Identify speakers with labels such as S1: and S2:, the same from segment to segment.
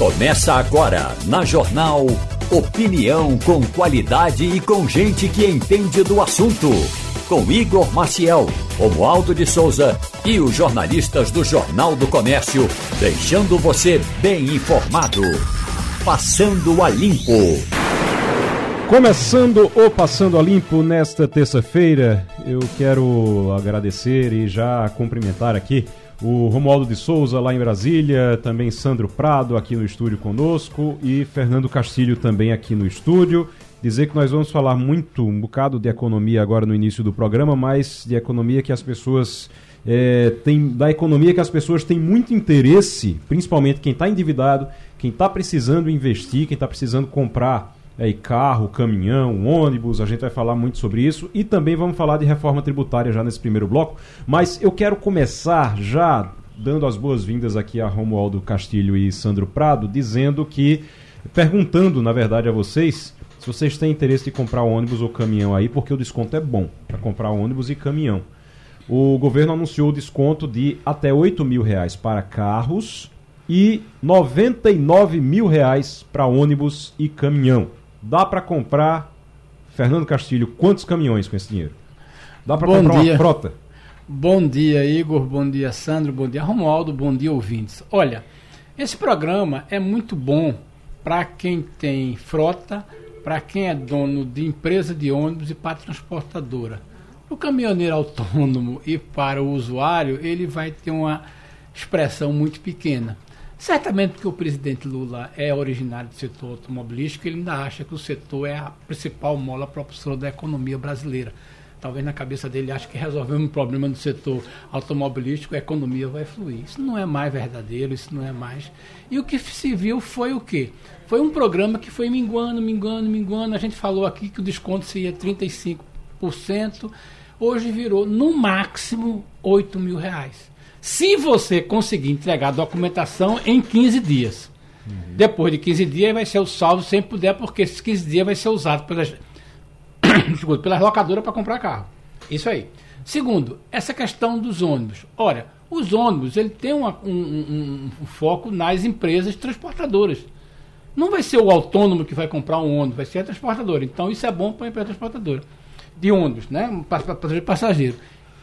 S1: Começa agora na Jornal Opinião com qualidade e com gente que entende do assunto. Com Igor Maciel, Romualdo de Souza e os jornalistas do Jornal do Comércio, deixando você bem informado. Passando a Limpo.
S2: Começando o Passando a Limpo nesta terça-feira, eu quero agradecer e já cumprimentar aqui o Romualdo de Souza lá em Brasília, também Sandro Prado aqui no estúdio conosco e Fernando Castilho também aqui no estúdio. Dizer que nós vamos falar muito, um bocado de economia agora no início do programa, mas de economia que as pessoas é, têm, da economia que as pessoas têm muito interesse, principalmente quem está endividado, quem está precisando investir, quem está precisando comprar é, carro, caminhão, ônibus, a gente vai falar muito sobre isso e também vamos falar de reforma tributária já nesse primeiro bloco. Mas eu quero começar já dando as boas-vindas aqui a Romualdo Castilho e Sandro Prado, dizendo que, perguntando na verdade a vocês, se vocês têm interesse de comprar ônibus ou caminhão aí, porque o desconto é bom para comprar ônibus e caminhão. O governo anunciou o desconto de até 8 mil reais para carros e 99 mil reais para ônibus e caminhão. Dá para comprar, Fernando Castilho, quantos caminhões com esse dinheiro? Dá para comprar dia. uma frota?
S3: Bom dia, Igor. Bom dia, Sandro. Bom dia, Romualdo. Bom dia, ouvintes. Olha, esse programa é muito bom para quem tem frota, para quem é dono de empresa de ônibus e para transportadora. O caminhoneiro autônomo e para o usuário, ele vai ter uma expressão muito pequena. Certamente porque o presidente Lula é originário do setor automobilístico, ele ainda acha que o setor é a principal mola propulsora da economia brasileira. Talvez na cabeça dele ache que resolvemos um problema do setor automobilístico, a economia vai fluir. Isso não é mais verdadeiro, isso não é mais. E o que se viu foi o quê? Foi um programa que foi minguando, minguando, minguando. A gente falou aqui que o desconto seria 35%, hoje virou no máximo 8 mil reais. Se você conseguir entregar a documentação em 15 dias. Uhum. Depois de 15 dias vai ser o saldo sem puder, porque esses 15 dias vai ser usado pelas, pelas locadoras para comprar carro. Isso aí. Segundo, essa questão dos ônibus. Olha, os ônibus ele tem uma, um, um, um, foco nas empresas transportadoras. Não vai ser o autônomo que vai comprar um ônibus, vai ser a transportadora. Então isso é bom para a empresa transportadora de ônibus, né? Passageiro.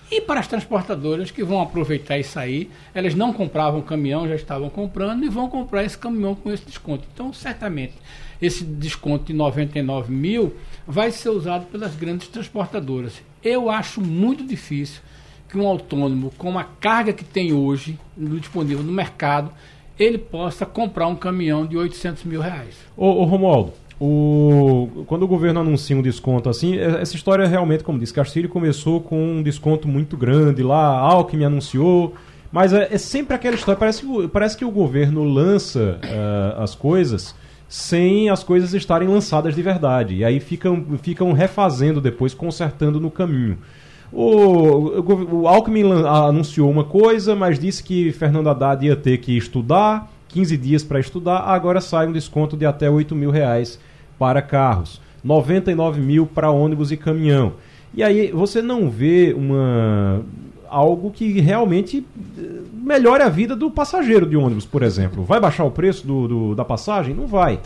S3: E para as transportadoras que vão aproveitar isso aí, elas não compravam caminhão, já estavam comprando e vão comprar esse caminhão com esse desconto. Então, certamente, esse desconto de 99 mil vai ser usado pelas grandes transportadoras. Eu acho muito difícil que um autônomo, com a carga que tem hoje disponível no mercado, ele possa comprar um caminhão de 800 mil reais.
S2: Ô, ô Romualdo, o, quando o governo anuncia um desconto assim, é, essa história realmente, como disse Castilho, começou com um desconto muito grande lá, Alckmin anunciou, mas é, é sempre aquela história, parece, parece que o governo lança uh, as coisas sem as coisas estarem lançadas de verdade, e aí ficam, ficam refazendo depois, consertando no caminho. O, o, o Alckmin anunciou uma coisa, mas disse que Fernando Haddad ia ter que estudar, 15 dias para estudar, agora sai um desconto de até 8 mil reais para carros, 99 mil para ônibus e caminhão. E aí você não vê uma algo que realmente eh, melhore a vida do passageiro de ônibus, por exemplo. Vai baixar o preço do, do da passagem? Não vai.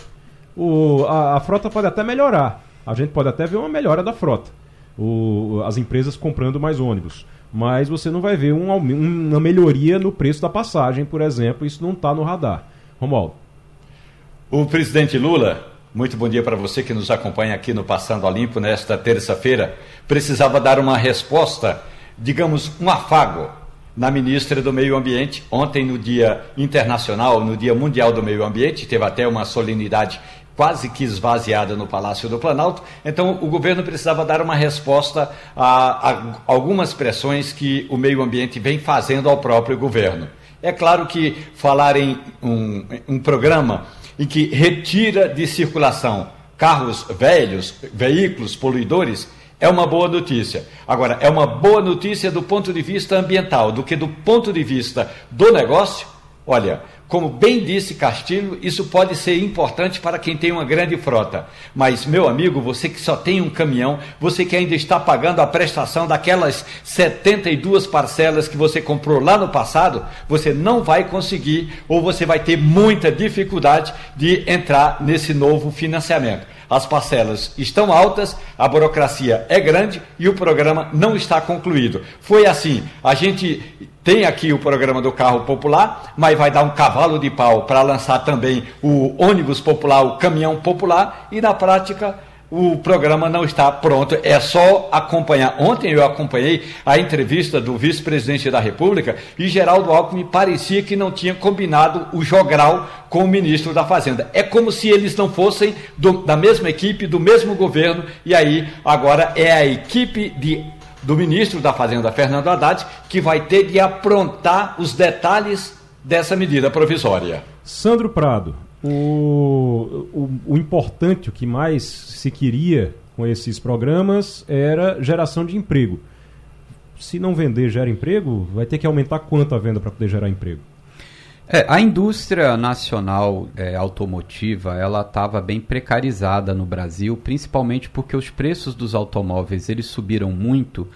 S2: O, a, a, frota pode até melhorar. A gente pode até ver uma melhora da frota. O, as empresas comprando mais ônibus. Mas você não vai ver um, uma melhoria no preço da passagem, por exemplo. Isso não está no radar. Romualdo.
S4: O presidente Lula muito bom dia para você que nos acompanha aqui no Passando a Limpo nesta terça-feira. Precisava dar uma resposta, digamos, um afago na ministra do Meio Ambiente. Ontem, no Dia Internacional, no Dia Mundial do Meio Ambiente, teve até uma solenidade quase que esvaziada no Palácio do Planalto. Então, o governo precisava dar uma resposta a, a algumas pressões que o meio ambiente vem fazendo ao próprio governo. É claro que falar em um, um programa em que retira de circulação carros velhos, veículos poluidores, é uma boa notícia. Agora, é uma boa notícia do ponto de vista ambiental, do que do ponto de vista do negócio. Olha, Como bem disse Castilho, isso pode ser importante para quem tem uma grande frota. Mas, meu amigo, você que só tem um caminhão, você que ainda está pagando a prestação daquelas 72 parcelas que você comprou lá no passado, você não vai conseguir ou você vai ter muita dificuldade de entrar nesse novo financiamento as parcelas estão altas, a burocracia é grande e o programa não está concluído. Foi assim, a gente tem aqui o programa do carro popular, mas vai dar um cavalo de pau para lançar também o ônibus popular, o caminhão popular, e na prática o programa não está pronto, é só acompanhar. Ontem eu acompanhei a entrevista do vice-presidente da República e Geraldo Alckmin parecia que não tinha combinado o jogral com o ministro da Fazenda. É como se eles não fossem do, da mesma equipe, do mesmo governo, e aí agora é a equipe de, do ministro da Fazenda, Fernando Haddad, que vai ter de aprontar os detalhes dessa medida provisória.
S2: Sandro Prado, o, o, o, importante, o que mais se queria com esses programas era geração de emprego. Se não vender gera emprego, vai ter que aumentar quanto a venda para poder gerar emprego?
S5: É, a indústria nacional é, automotiva ela estava bem precarizada no Brasil, principalmente porque os preços dos automóveis eles subiram muito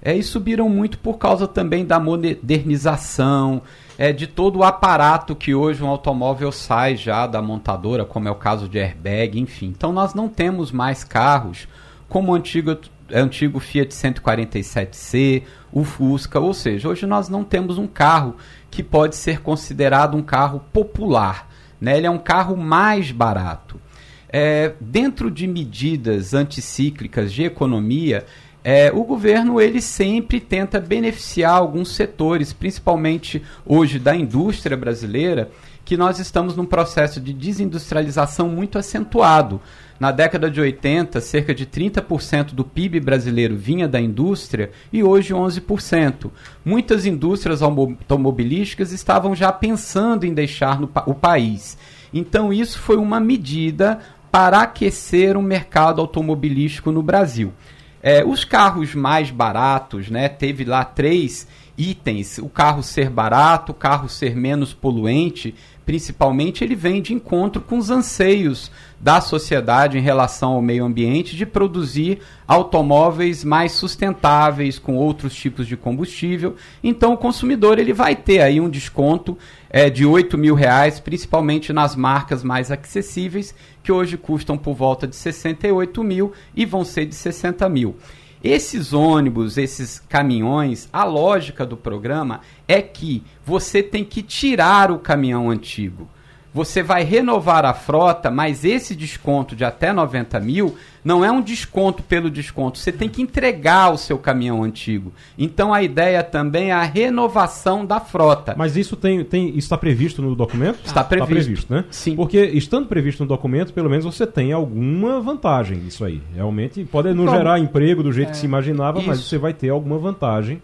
S5: é, e subiram muito por causa também da modernização, é, de todo o aparato que hoje um automóvel sai já da montadora, como é o caso de airbag, enfim. Então nós não temos mais carros como o antigo, antigo Fiat 147C, o Fusca, ou seja, hoje nós não temos um carro que pode ser considerado um carro popular. Né? Ele é um carro mais barato. É, dentro de medidas anticíclicas de economia, é, o governo ele sempre tenta beneficiar alguns setores, principalmente hoje da indústria brasileira, que nós estamos num processo de desindustrialização muito acentuado. Na década de 80, cerca de 30% do PIB brasileiro vinha da indústria e hoje 11%. Muitas indústrias automobilísticas estavam já pensando em deixar no, o país. Então, isso foi uma medida para aquecer o mercado automobilístico no Brasil. É, os carros mais baratos, né? Teve lá três itens: o carro ser barato, o carro ser menos poluente, principalmente, ele vem de encontro com os anseios da sociedade em relação ao meio ambiente de produzir automóveis mais sustentáveis com outros tipos de combustível. Então, o consumidor ele vai ter aí um desconto é, de 8 mil reais, principalmente nas marcas mais acessíveis, que hoje custam por volta de 68 mil e vão ser de 60 mil. Esses ônibus, esses caminhões, a lógica do programa é que você tem que tirar o caminhão antigo você vai renovar a frota, mas esse desconto de até 90 mil não é um desconto pelo desconto. Você tem que entregar o seu caminhão antigo. Então a ideia também é a renovação da frota.
S2: Mas isso tem, tem está previsto no documento?
S5: Está previsto. Está
S2: previsto, né?
S5: Sim.
S2: Porque estando previsto no documento, pelo menos você tem alguma vantagem isso aí. Realmente pode não gerar emprego do jeito é, que se imaginava, isso. mas você vai ter alguma vantagem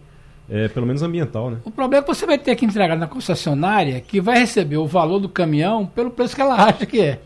S2: é, pelo menos ambiental, né?
S3: O problema é que você vai ter que entregar na concessionária que vai receber o valor do caminhão pelo preço que ela acha que é.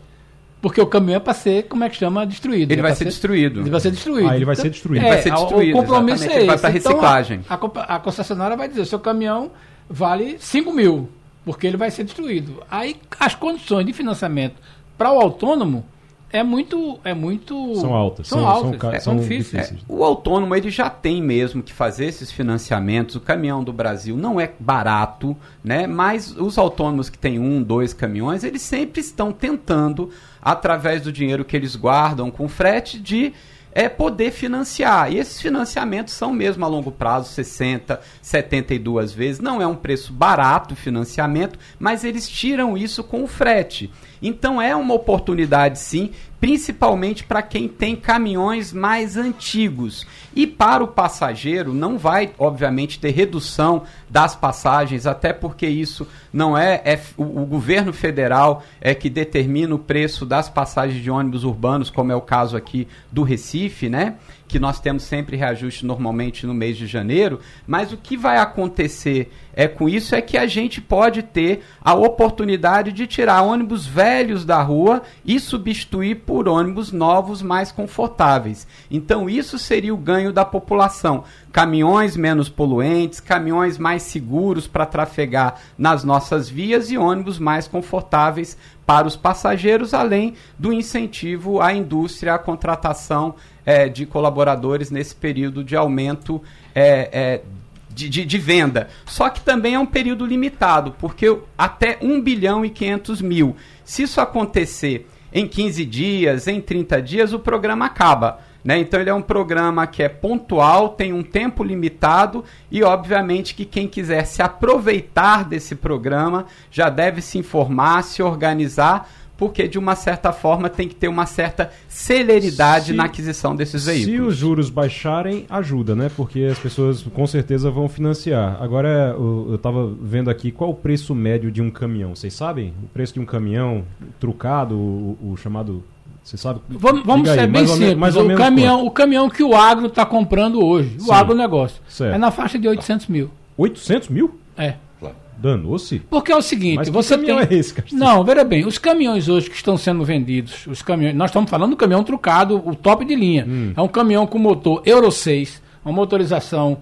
S3: Porque o caminhão é para ser, como é que chama, destruído.
S5: Ele vai ser, ser, destruído.
S3: Ele vai ser destruído.
S2: Ah, ele vai ser destruído.
S3: É,
S2: vai
S5: ser destruído.
S3: O compromisso é esse.
S5: Ele vai para reciclagem.
S3: Então, a, a, concessionária vai dizer, seu caminhão vale 5 mil, porque ele vai ser destruído. Aí as condições de financiamento para o autônomo é muito é muito
S2: são altas
S3: são, são altas são, é, são
S5: difíceis, É, o autônomo ele já tem mesmo que fazer esses financiamentos o caminhão do Brasil não é barato né mas os autônomos que têm um dois caminhões eles sempre estão tentando através do dinheiro que eles guardam com frete de é poder financiar. E esses financiamentos são mesmo a longo prazo, 60, 72 vezes. Não é um preço barato o financiamento, mas eles tiram isso com o frete. Então é uma oportunidade sim, principalmente para quem tem caminhões mais antigos. E para o passageiro não vai, obviamente, ter redução das passagens, até porque isso não é, é o, o, governo federal é que determina o preço das passagens de ônibus urbanos, como é o caso aqui do Recife, né? Que nós temos sempre reajuste normalmente no mês de janeiro, mas o que vai acontecer é com isso é que a gente pode ter a oportunidade de tirar ônibus velhos da rua e substituir por ônibus novos mais confortáveis. Então, isso seria o ganho da população. Caminhões menos poluentes, caminhões mais seguros para trafegar nas nossas vias e ônibus mais confortáveis para os passageiros, além do incentivo à indústria, à contratação é, de colaboradores nesse período de aumento é, é, de, de, de, venda. Só que também é um período limitado, porque até 1 bilhão e 500 mil. Se isso acontecer em 15 dias, em 30 dias, o programa acaba. Né? Então ele é um programa que é pontual, tem um tempo limitado e obviamente que quem quiser se aproveitar desse programa já deve se informar, se organizar porque de uma certa forma tem que ter uma certa celeridade se, na aquisição desses veículos.
S2: Se os juros baixarem, ajuda, né? Porque as pessoas com certeza vão financiar. Agora, eu estava vendo aqui qual o preço médio de um caminhão. Vocês sabem? O preço de um caminhão trucado, o, o chamado você sabe?
S3: Vamos, vamos ser bem simples. Mais o, caminhão, o caminhão que o agro está comprando hoje, Sim. o agronegócio, certo. é na faixa de 800 mil.
S2: 800 mil?
S3: É.
S2: Danou-se?
S3: Porque é o seguinte, Mas você tem. É esse, Não, veja bem, os caminhões hoje que estão sendo vendidos, os caminhões, nós estamos falando do caminhão trucado, o top de linha. Hum. É um caminhão com motor Euro 6, uma motorização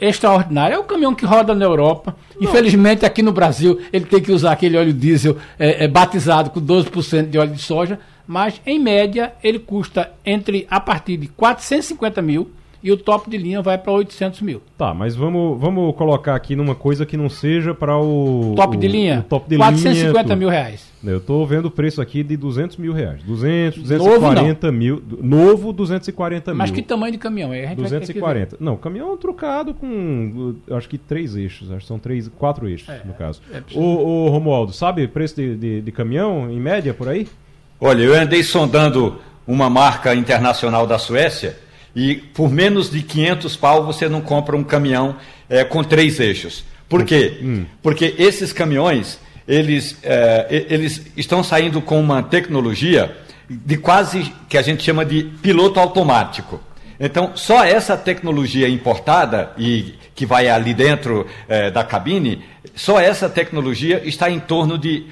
S3: extraordinária. É um caminhão que roda na Europa. Não. Infelizmente, aqui no Brasil, ele tem que usar aquele óleo diesel é, é, batizado com 12% de óleo de soja. Mas, em média, ele custa entre a partir de 450 mil e o top de linha vai para 800 mil.
S2: Tá, mas vamos, vamos colocar aqui numa coisa que não seja para o.
S3: Top de linha? O
S2: top de
S3: 450
S2: linha,
S3: mil reais.
S2: Eu estou vendo o preço aqui de 200 mil reais. 200, 240 novo, mil. Novo, 240 mil.
S3: Mas que tamanho de caminhão
S2: é? 240. Não, caminhão é trocado com, acho que três eixos. Acho que são três, quatro eixos, é, no caso. É o, o Romualdo, sabe preço de, de, de caminhão, em média, por aí?
S4: Olha, eu andei sondando uma marca internacional da Suécia e por menos de 500 pau você não compra um caminhão é, com três eixos. Por quê? Hum. Porque esses caminhões, eles, é, eles estão saindo com uma tecnologia de quase que a gente chama de piloto automático. Então, só essa tecnologia importada e que vai ali dentro é, da cabine, só essa tecnologia está em torno de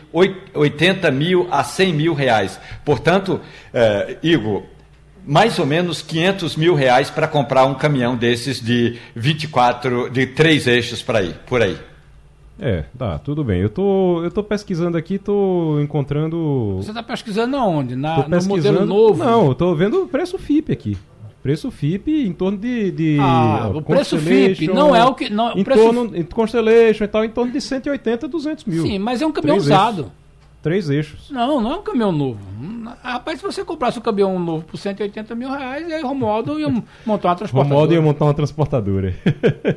S4: 80 mil a 100 mil reais. Portanto, é, Igor, mais ou menos 500 mil reais para comprar um caminhão desses de 24, de três eixos para ir, por aí.
S2: É, tá, tudo bem. Eu tô, eu tô pesquisando aqui, tô encontrando.
S3: Você está pesquisando aonde? Na, no modelo novo?
S2: Não, eu tô vendo o preço FIP aqui. Preço FIP em torno de. de
S3: ah, ó, o preço FIP não é o que. Não,
S2: em,
S3: preço...
S2: torno, em Constellation e tal, em torno de 180, 200 mil.
S3: Sim, mas é um caminhão usado.
S2: Três eixos.
S3: Não, não é um caminhão novo. Rapaz, se você comprasse um caminhão novo por 180 mil reais, aí o Romualdo ia montar uma transportadora.
S2: Romualdo ia montar uma transportadora.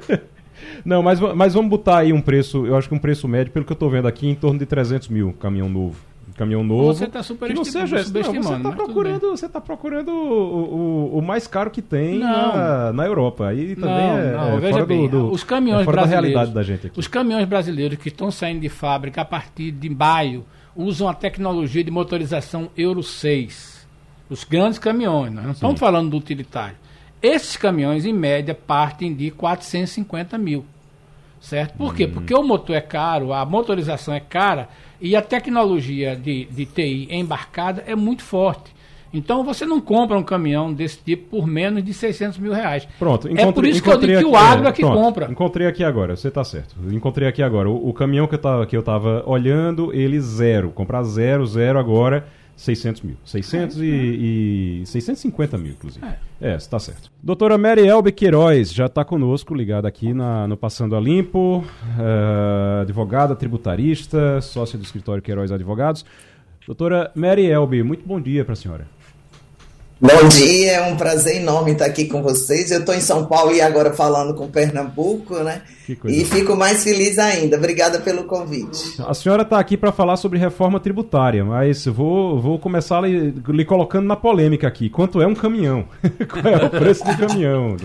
S2: não, mas, mas vamos botar aí um preço, eu acho que um preço médio, pelo que eu estou vendo aqui, em torno de 300 mil, caminhão novo. Caminhão novo.
S3: Você está super
S2: que não seja, não, você está procurando, você tá procurando o, o, o, mais caro que tem na, na Europa. Aí também não, é, não, é veja fora bem, do, do,
S3: os caminhões é brasileiros,
S2: da realidade da gente aqui.
S3: Os caminhões brasileiros que estão saindo de fábrica a partir de maio usam a tecnologia de motorização Euro 6. Os grandes caminhões, nós não Sim. estamos falando do utilitário. Esses caminhões, em média, partem de 450 mil. Certo? Por quê? Hum. Porque o motor é caro, a motorização é cara e a tecnologia de, de TI embarcada é muito forte. Então você não compra um caminhão desse tipo por menos de 600 mil reais.
S2: Pronto,
S3: encontrei, é por isso que eu digo que o agro é, que pronto, compra.
S2: Encontrei aqui agora, você está certo. Encontrei aqui agora. O, o, caminhão que eu, tava, que eu tava olhando, ele zero. Comprar zero, zero agora. 600 mil. 600 é, e, e 650 mil, inclusive. É, é está certo. Doutora Mary Elbe Queiroz já está conosco, ligada aqui na, no Passando a Limpo, uh, advogada, tributarista, sócia do escritório Queiroz Advogados. Doutora Mary Elbe, muito bom dia para a senhora.
S6: Bom dia, é um prazer enorme estar aqui com vocês. Eu estou em São Paulo e agora falando com Pernambuco, né? E fico mais feliz ainda. Obrigada pelo convite.
S2: A senhora está aqui para falar sobre reforma tributária, mas vou, vou começar lhe, lhe, colocando na polêmica aqui. Quanto é um caminhão? Qual é o preço do caminhão?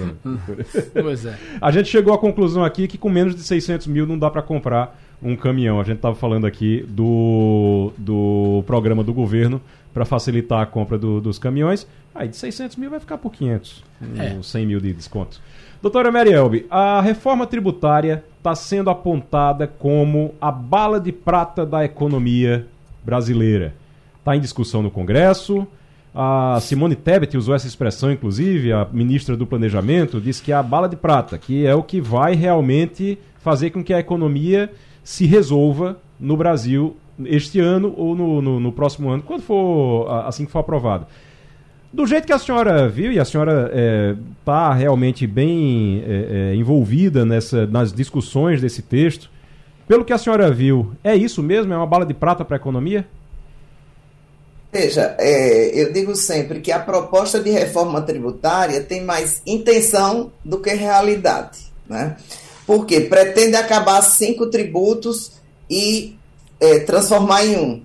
S2: pois é. A gente chegou à conclusão aqui que com menos de 600 mil não dá para comprar um caminhão. A gente estava falando aqui do, do programa do governo para facilitar a compra do, dos caminhões. Aí de 600 mil vai ficar por 500, é. 100 mil de desconto. Doutora Merielbe, a reforma tributária está sendo apontada como a bala de prata da economia brasileira. Está em discussão no Congresso. A Simone Tebet usou essa expressão, inclusive, a ministra do Planejamento, disse que é a bala de prata, que é o que vai realmente fazer com que a economia se resolva no Brasil este ano ou no, no, no próximo ano, quando for assim que for aprovado. Do jeito que a senhora viu, e a senhora está é, realmente bem é, é, envolvida nessa, nas discussões desse texto, pelo que a senhora viu, é isso mesmo? É uma bala de prata para a economia?
S6: Veja, é, eu digo sempre que a proposta de reforma tributária tem mais intenção do que realidade. Né? Porque pretende acabar cinco tributos e é, transformar em um.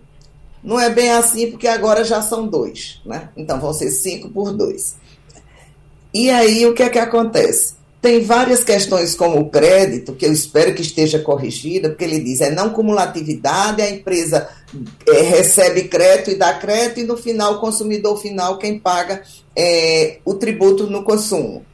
S6: Não é bem assim, porque agora já são dois, né? Então vão ser cinco por dois. E aí o que é que acontece? Tem várias questões como o crédito, que eu espero que esteja corrigida, porque ele diz é não cumulatividade, a empresa é, recebe crédito e dá crédito, e no final o consumidor final quem paga é, o tributo no consumo.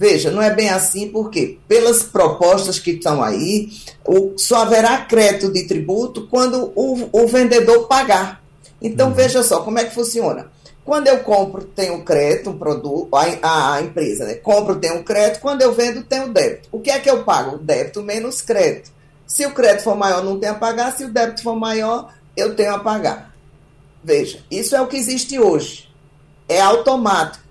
S6: Veja, não é bem assim, porque pelas propostas que estão aí, o, só haverá crédito de tributo quando o, o vendedor pagar. Então, uhum. veja só como é que funciona. Quando eu compro, tenho crédito, um produto, a, a empresa, né? Compro, tenho crédito, quando eu vendo, tenho débito. O que é que eu pago? Débito menos crédito. Se o crédito for maior, não tenho a pagar, se o débito for maior, eu tenho a pagar. Veja, isso é o que existe hoje. É automático.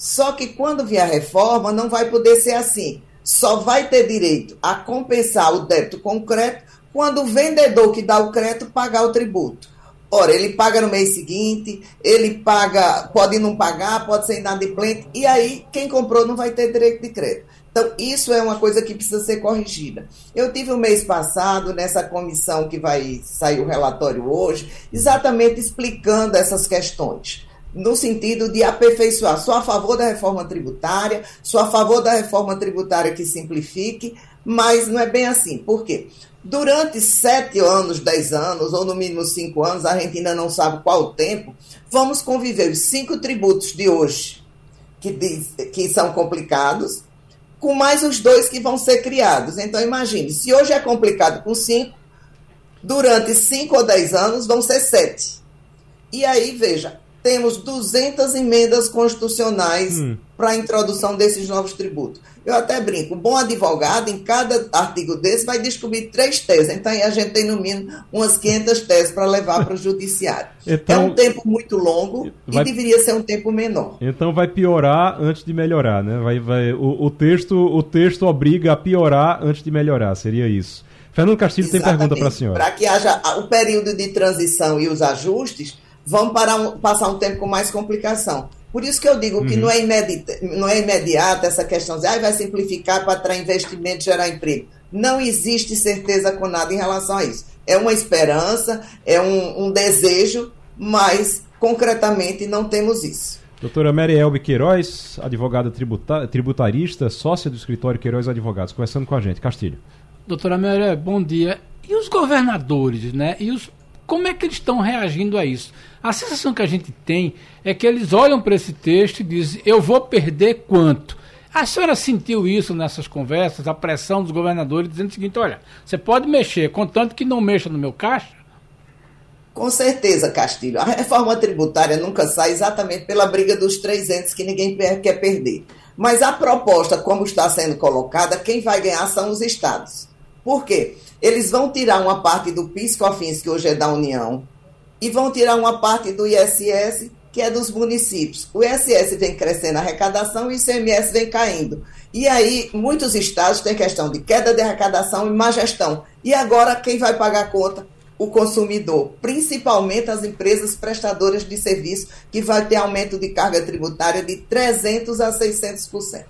S6: Só que quando vier a reforma, não vai poder ser assim. Só vai ter direito a compensar o débito com crédito quando o vendedor que dá o crédito pagar o tributo. Ora, ele paga no mês seguinte, ele paga, pode não pagar, pode ser inadimplente, e aí quem comprou não vai ter direito de crédito. Então, isso é uma coisa que precisa ser corrigida. Eu tive o um mês passado nessa comissão que vai sair o relatório hoje, exatamente explicando essas questões no sentido de aperfeiçoar. Sou a favor da reforma tributária, sou a favor da reforma tributária que simplifique, mas não é bem assim. Por quê? Durante sete anos, dez anos, ou no mínimo cinco anos, a gente ainda não sabe qual o tempo, vamos conviver os cinco tributos de hoje, que, diz, que são complicados, com mais os dois que vão ser criados. Então, imagine, se hoje é complicado com cinco, durante cinco ou dez anos vão ser sete. E aí, veja, temos 200 emendas constitucionais hum. para a introdução desses novos tributos. Eu até brinco, um bom advogado, em cada artigo desse, vai descobrir três teses. Então, a gente tem, no mínimo, umas 500 teses para levar para o judiciário. Então, é um tempo muito longo vai... e deveria ser um tempo menor.
S2: Então, vai piorar antes de melhorar, né? Vai, vai... O, o, texto, o texto obriga a piorar antes de melhorar, seria isso. Fernando Castilho Exatamente. tem pergunta para a senhora.
S6: Para que haja o período de transição e os ajustes vão um, passar um tempo com mais complicação. Por isso que eu digo que uhum. não, é imediata, não é imediata essa questão de ah, vai simplificar para atrair investimento e gerar emprego. Não existe certeza com nada em relação a isso. É uma esperança, é um, um desejo, mas concretamente não temos isso.
S2: Doutora Mary Elbe Queiroz, advogada tributa tributarista, sócia do escritório Queiroz Advogados, conversando com a gente. Castilho.
S3: Doutora Mary, bom dia. E os governadores, né? E os como é que eles estão reagindo a isso? A sensação que a gente tem é que eles olham para esse texto e dizem: eu vou perder quanto? A senhora sentiu isso nessas conversas, a pressão dos governadores dizendo o seguinte: olha, você pode mexer, contanto que não mexa no meu caixa?
S6: Com certeza, Castilho. A reforma tributária nunca sai exatamente pela briga dos 300 que ninguém quer perder. Mas a proposta, como está sendo colocada, quem vai ganhar são os estados. Por quê? Eles vão tirar uma parte do PIS/COFINS, que hoje é da União, e vão tirar uma parte do ISS, que é dos municípios. O ISS vem crescendo a arrecadação e o ICMS vem caindo. E aí, muitos estados têm questão de queda de arrecadação e má gestão. E agora, quem vai pagar a conta? O consumidor, principalmente as empresas prestadoras de serviço, que vai ter aumento de carga tributária de 300% a 600%.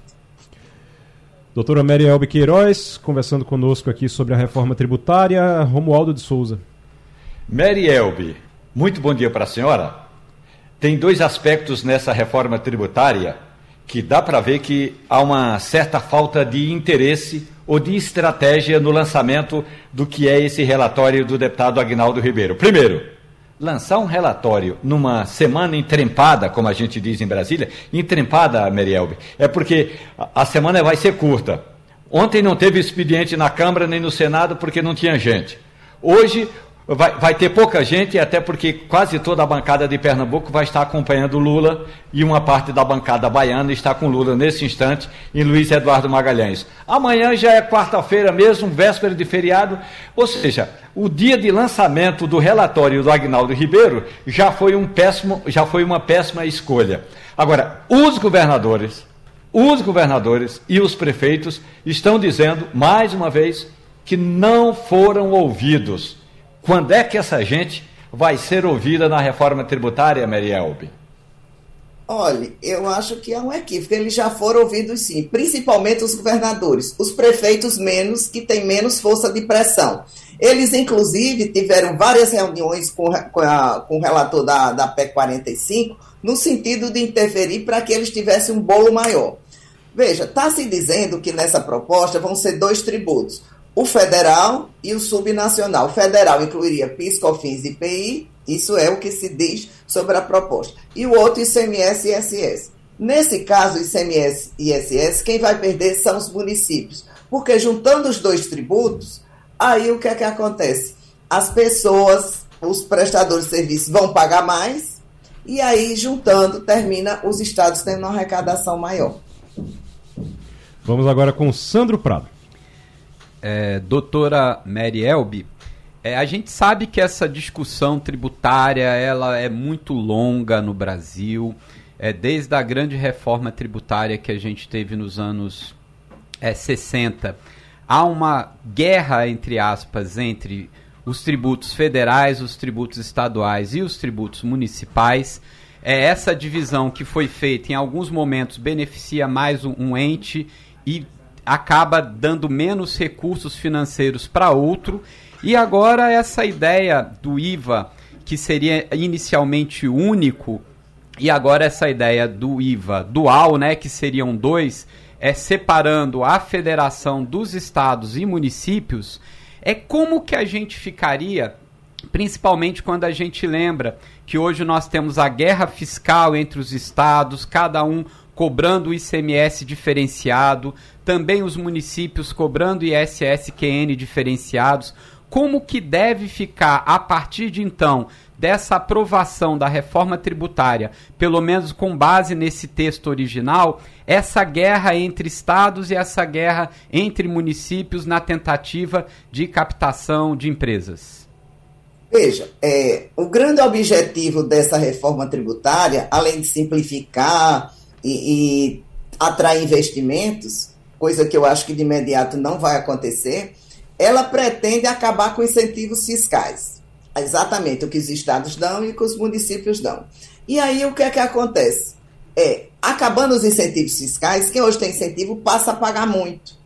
S2: Doutora Mary Elbe Queiroz, conversando conosco aqui sobre a reforma tributária. Romualdo de Souza.
S4: Mary Elbe, muito bom dia para a senhora. Tem dois aspectos nessa reforma tributária que dá para ver que há uma certa falta de interesse ou de estratégia no lançamento do que é esse relatório do deputado Agnaldo Ribeiro. Primeiro, lançar um relatório numa semana entrempada, como a gente diz em Brasília, entrempada, Merielbe, é porque a semana vai ser curta. Ontem não teve expediente na Câmara nem no Senado porque não tinha gente. Hoje Vai, vai, ter pouca gente, até porque quase toda a bancada de Pernambuco vai estar acompanhando Lula e uma parte da bancada baiana está com Lula nesse instante em Luiz Eduardo Magalhães. Amanhã já é quarta-feira mesmo, véspera de feriado, ou seja, o dia de lançamento do relatório do Agnaldo Ribeiro já foi, um péssimo, já foi uma péssima escolha. Agora, os governadores, os governadores e os prefeitos estão dizendo, mais uma vez, que não foram ouvidos quando é que essa gente vai ser ouvida na reforma tributária, Marielbe?
S6: Olha, eu acho que é um equívoco. Eles já foram ouvidos sim, principalmente os governadores, os prefeitos menos, que têm menos força de pressão. Eles, inclusive, tiveram várias reuniões com, com, a, com o relator da, da PEC 45, no sentido de interferir para que eles tivessem um bolo maior. Veja, está se dizendo que nessa proposta vão ser dois tributos o federal e o subnacional. O federal incluiria PIS, COFINS e IPI, isso é o que se diz sobre a proposta. E o outro ICMS e ISS. Nesse caso, ICMS e ISS, quem vai perder são os municípios, porque juntando os dois tributos, aí o que é que acontece? As pessoas, os prestadores de serviços vão pagar mais, e aí juntando termina os estados tendo uma arrecadação maior.
S2: Vamos agora com Sandro Prado
S5: é, doutora Mary Elby, é, a gente sabe que essa discussão tributária ela é muito longa no Brasil, é, desde a grande reforma tributária que a gente teve nos anos é, 60. Há uma guerra, entre aspas, entre os tributos federais, os tributos estaduais e os tributos municipais. É essa divisão que foi feita em alguns momentos beneficia mais um, um ente e acaba dando menos recursos financeiros para outro. E agora essa ideia do IVA, que seria inicialmente único, e agora essa ideia do IVA dual, né, que seriam dois, é separando a federação dos estados e municípios, é como que a gente ficaria, principalmente quando a gente lembra que hoje nós temos a guerra fiscal entre os estados, cada um cobrando o ICMS diferenciado, também os municípios cobrando ISS-QN diferenciados. Como que deve ficar a partir de então dessa aprovação da reforma tributária, pelo menos com base nesse texto original, essa guerra entre estados e essa guerra entre municípios na tentativa de captação de empresas?
S6: Veja, é, o grande objetivo dessa reforma tributária, além de simplificar e, e atrair investimentos, coisa que eu acho que de imediato não vai acontecer, ela pretende acabar com incentivos fiscais. Exatamente o que os estados dão e o que os municípios dão. E aí o que é que acontece? É, acabando os incentivos fiscais, quem hoje tem incentivo passa a pagar muito.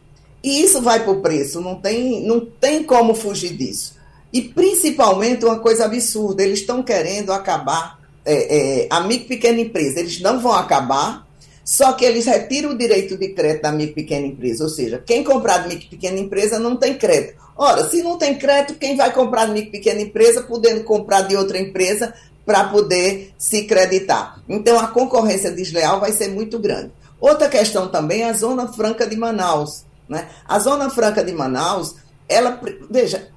S6: E isso vai para o preço, não tem, não tem como fugir disso. E principalmente uma coisa absurda, eles estão querendo acabar é, é, a micro pequena empresa, eles não vão acabar, só que eles retiram o direito de crédito da micro pequena empresa, ou seja, quem comprar de micro pequena empresa não tem crédito. Ora, se não tem crédito, quem vai comprar de micro pequena empresa, podendo comprar de outra empresa para poder se creditar? Então a concorrência desleal vai ser muito grande. Outra questão também é a Zona Franca de Manaus. Né? A Zona Franca de Manaus, ela, veja,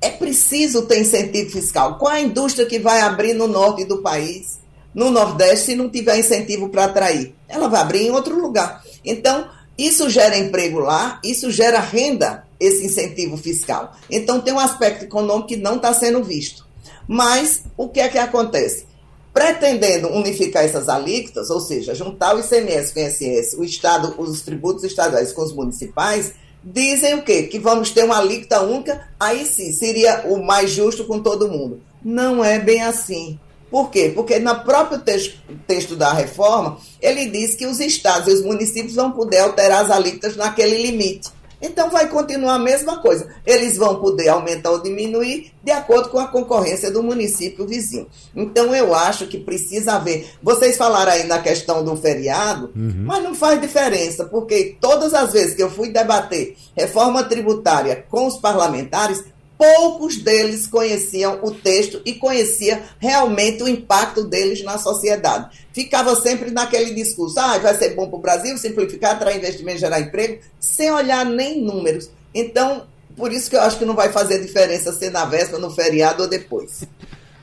S6: é preciso ter incentivo fiscal. Qual a indústria que vai abrir no norte do país? No Nordeste se não tiver incentivo para atrair. Ela vai abrir em outro lugar. Então, isso gera emprego lá, isso gera renda, esse incentivo fiscal. Então, tem um aspecto econômico que não está sendo visto. Mas, o que é que acontece? Pretendendo unificar essas alíquotas, ou seja, juntar o ICMS com o ISS, o Estado, os tributos estaduais com os municipais, dizem o quê? Que vamos ter uma alíquota única, aí sim, seria o mais justo com todo mundo. Não é bem assim. Por quê? Porque no próprio texto, texto da reforma, ele diz que os estados e os municípios vão poder alterar as alíquotas naquele limite. Então vai continuar a mesma coisa. Eles vão poder aumentar ou diminuir de acordo com a concorrência do município vizinho. Então eu acho que precisa haver. Vocês falaram aí na questão do feriado, uhum. mas não faz diferença, porque todas as vezes que eu fui debater reforma tributária com os parlamentares, poucos deles conheciam o texto e conhecia realmente o impacto deles na sociedade. Ficava sempre naquele discurso, ah, vai ser bom para o Brasil, simplificar, atrair investimento, gerar emprego, sem olhar nem números. Então, Por isso que eu acho que não vai fazer diferença ser na véspera, no feriado ou depois.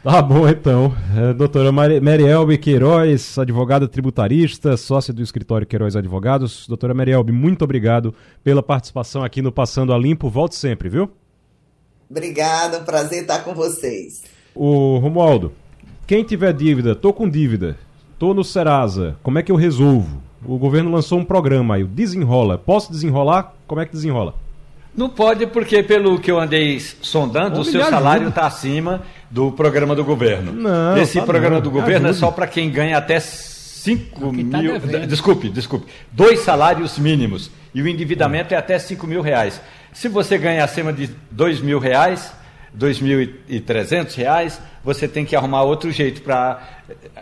S2: Tá bom, então. É, doutora Marielbe Queiroz, advogada tributarista, sócia do escritório Queiroz Advogados. Doutora Marielbe, muito obrigado pela participação aqui no Passando a Limpo. Volte sempre, viu?
S6: Obrigada, um prazer estar com vocês.
S2: O Romualdo, quem tiver dívida, tô com dívida, tô no Serasa, como é que eu resolvo? O governo lançou um programa aí, o Desenrola. Posso desenrolar? Como é que desenrola?
S4: Não pode, porque pelo que eu andei sondando, o seu salário está acima do programa do governo. Não, Esse tá programa não. do governo é só para quem ganha até 5 tá mil. Tá desculpe, desculpe. Dois salários mínimos. E o endividamento é até 5 mil reais. Se você ganha acima de 2 mil reais, 2.300 reais, você tem que arrumar outro jeito para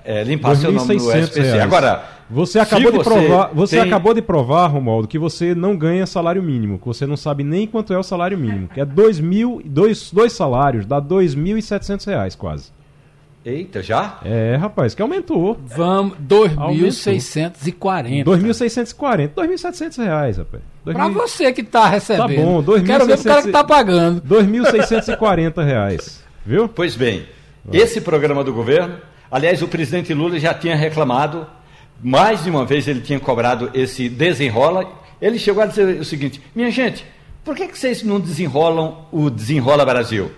S4: é, limpar seu nome no SPC. Reais.
S2: Agora, você acabou, de provar, você tem... acabou de provar, Romualdo, que você não ganha salário mínimo, que você não sabe nem quanto é o salário mínimo, que é dois, mil, dois, dois salários, dá 2.700 reais quase.
S4: Eita, já?
S2: É, rapaz, que aumentou.
S3: Vamos, 2.640.
S2: 2.640, 2.700 reais, rapaz.
S3: 2, pra você que tá recebendo.
S2: Tá bom, 2,
S3: Quero ver o cara que tá pagando.
S2: 2.640 reais, viu?
S4: Pois bem, esse programa do governo, aliás, o presidente Lula já tinha reclamado, mais de uma vez ele tinha cobrado esse desenrola, ele chegou a dizer o seguinte, minha gente, por que, que vocês não desenrolam o Desenrola Brasil?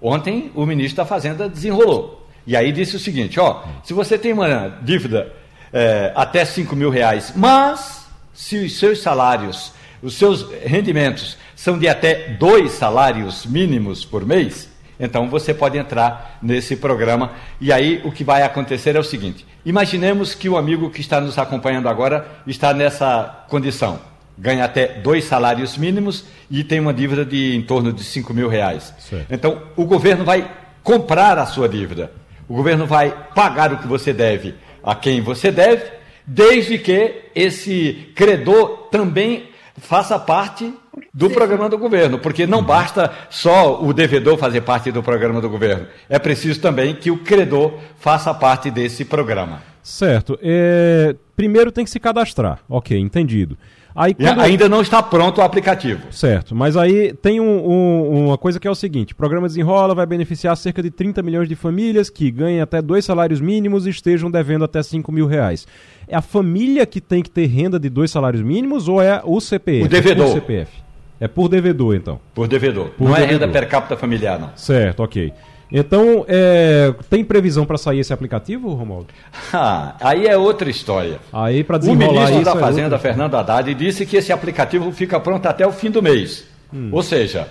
S4: Ontem o ministro da Fazenda desenrolou. E aí disse o seguinte: ó, se você tem uma dívida é, até 5 mil reais, mas se os seus salários, os seus rendimentos são de até dois salários mínimos por mês, então você pode entrar nesse programa. E aí o que vai acontecer é o seguinte: imaginemos que o amigo que está nos acompanhando agora está nessa condição. Ganha até dois salários mínimos e tem uma dívida de em torno de 5 mil reais. Certo. Então, o governo vai comprar a sua dívida. O governo vai pagar o que você deve a quem você deve, desde que esse credor também faça parte do programa do governo, porque não basta só o devedor fazer parte do programa do governo, é preciso também que o credor faça parte desse programa.
S2: Certo. É... Primeiro tem que se cadastrar. Ok, entendido.
S4: Aí, quando... Ainda não está pronto o aplicativo.
S2: Certo, mas aí tem um, um, uma coisa que é o seguinte: o programa Desenrola vai beneficiar cerca de 30 milhões de famílias que ganhem até dois salários mínimos e estejam devendo até 5 mil reais. É a família que tem que ter renda de dois salários mínimos ou é o CPF?
S4: O devedor.
S2: É CPF. É por devedor, então.
S4: Por devedor. Por não devedor. é renda per capita familiar, não.
S2: Certo, ok. Então, é, tem previsão para sair esse aplicativo, Romualdo?
S4: Ah, aí é outra história.
S2: Aí para
S4: O ministro da é Fazenda, é Fernando Haddad, disse que esse aplicativo fica pronto até o fim do mês. Hum. Ou seja,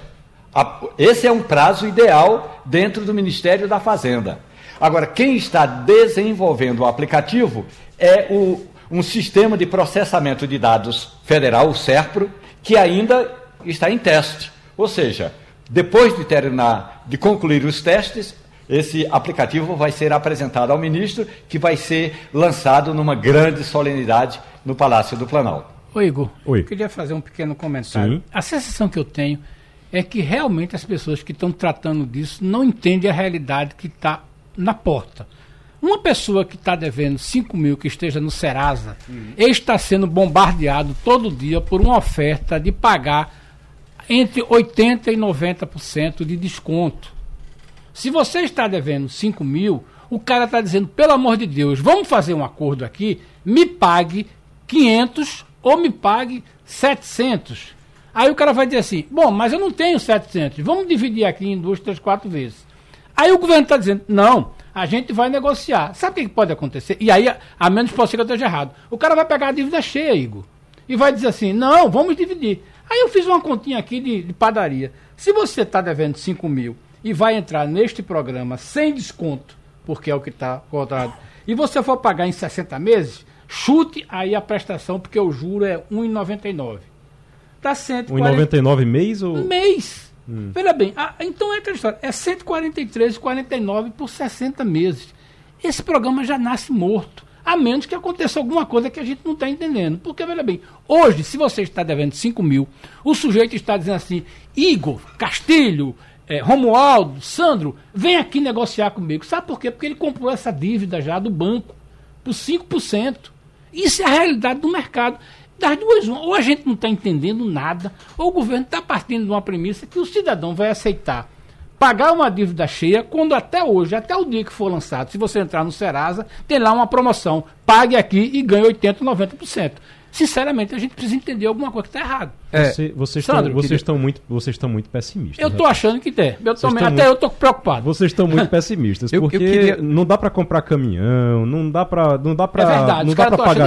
S4: a, esse é um prazo ideal dentro do Ministério da Fazenda. Agora, quem está desenvolvendo o aplicativo é o, um sistema de processamento de dados federal, o SERPRO, que ainda está em teste. Ou seja, depois de terminar, de concluir os testes, esse aplicativo vai ser apresentado ao ministro, que vai ser lançado numa grande solenidade no Palácio do Planalto.
S3: Oi, Igor. Oi. Eu queria fazer um pequeno comentário. Sim. A sensação que eu tenho é que realmente as pessoas que estão tratando disso não entendem a realidade que está na porta. Uma pessoa que está devendo 5 mil, que esteja no Serasa, uhum. está sendo bombardeado todo dia por uma oferta de pagar entre 80% e 90% de desconto. Se você está devendo 5 mil, o cara está dizendo, pelo amor de Deus, vamos fazer um acordo aqui, me pague 500 ou me pague 700. Aí o cara vai dizer assim, bom, mas eu não tenho 700, vamos dividir aqui em duas, três, quatro vezes. Aí o governo está dizendo, não, a gente vai negociar. Sabe o que pode acontecer? E aí, a menos ser que eu esteja errado. O cara vai pegar a dívida cheia, Igor, e vai dizer assim, não, vamos dividir. Aí eu fiz uma continha aqui de, de padaria. Se você está devendo 5 mil e vai entrar neste programa sem desconto, porque é o que está cotado, e você for pagar em 60 meses, chute aí a prestação, porque o juro é 1,99.
S2: Tá 140... 1,99 mês ou
S3: mês? Hum. Veja bem, ah, então é aquela história, é 143,49 por 60 meses. Esse programa já nasce morto a menos que aconteça alguma coisa que a gente não está entendendo. Porque, veja bem, hoje, se você está devendo 5 mil, o sujeito está dizendo assim, Igor, Castilho, é, Romualdo, Sandro, vem aqui negociar comigo. Sabe por quê? Porque ele comprou essa dívida já do banco por 5%. Isso é a realidade do mercado. Das duas, ou a gente não está entendendo nada, ou o governo está partindo de uma premissa que o cidadão vai aceitar pagar uma dívida cheia quando até hoje, até o dia que for lançado, se você entrar no Serasa, tem lá uma promoção. Pague aqui e ganhe 80%, 90% sinceramente, a gente precisa entender alguma coisa que está errada.
S2: É, Você, vocês, Sandro, estão, vocês, estão muito, vocês estão muito pessimistas.
S3: Eu estou achando que tem. Eu tô, até muito, eu estou preocupado.
S2: Vocês estão muito pessimistas, eu, porque eu queria... não dá para comprar caminhão, não dá para não dá para
S3: É verdade, não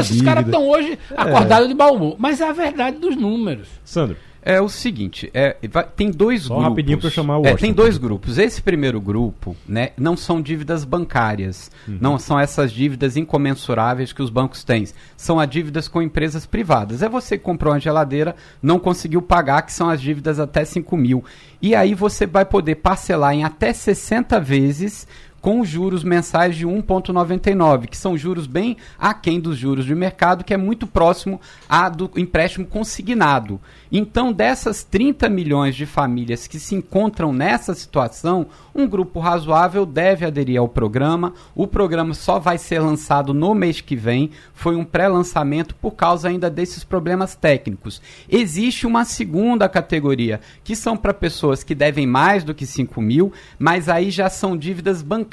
S3: os caras estão hoje acordados é. de baú, mas é a verdade dos números.
S2: Sandro.
S5: É o seguinte, é, vai, tem dois Só grupos.
S2: rapidinho para chamar o
S5: é, Tem dois grupos. Esse primeiro grupo, né, não são dívidas bancárias, uhum. não são essas dívidas incomensuráveis que os bancos têm. São as dívidas com empresas privadas. É você que comprou uma geladeira, não conseguiu pagar, que são as dívidas até 5 mil. E aí você vai poder parcelar em até 60 vezes com juros mensais de 1,99, que são juros bem aquém dos juros de mercado, que é muito próximo a do empréstimo consignado. Então, dessas 30 milhões de famílias que se encontram nessa situação, um grupo razoável deve aderir ao programa. O programa só vai ser lançado no mês que vem. Foi um pré-lançamento por causa ainda desses problemas técnicos. Existe uma segunda categoria, que são para pessoas que devem mais do que 5 mil, mas aí já são dívidas bancárias,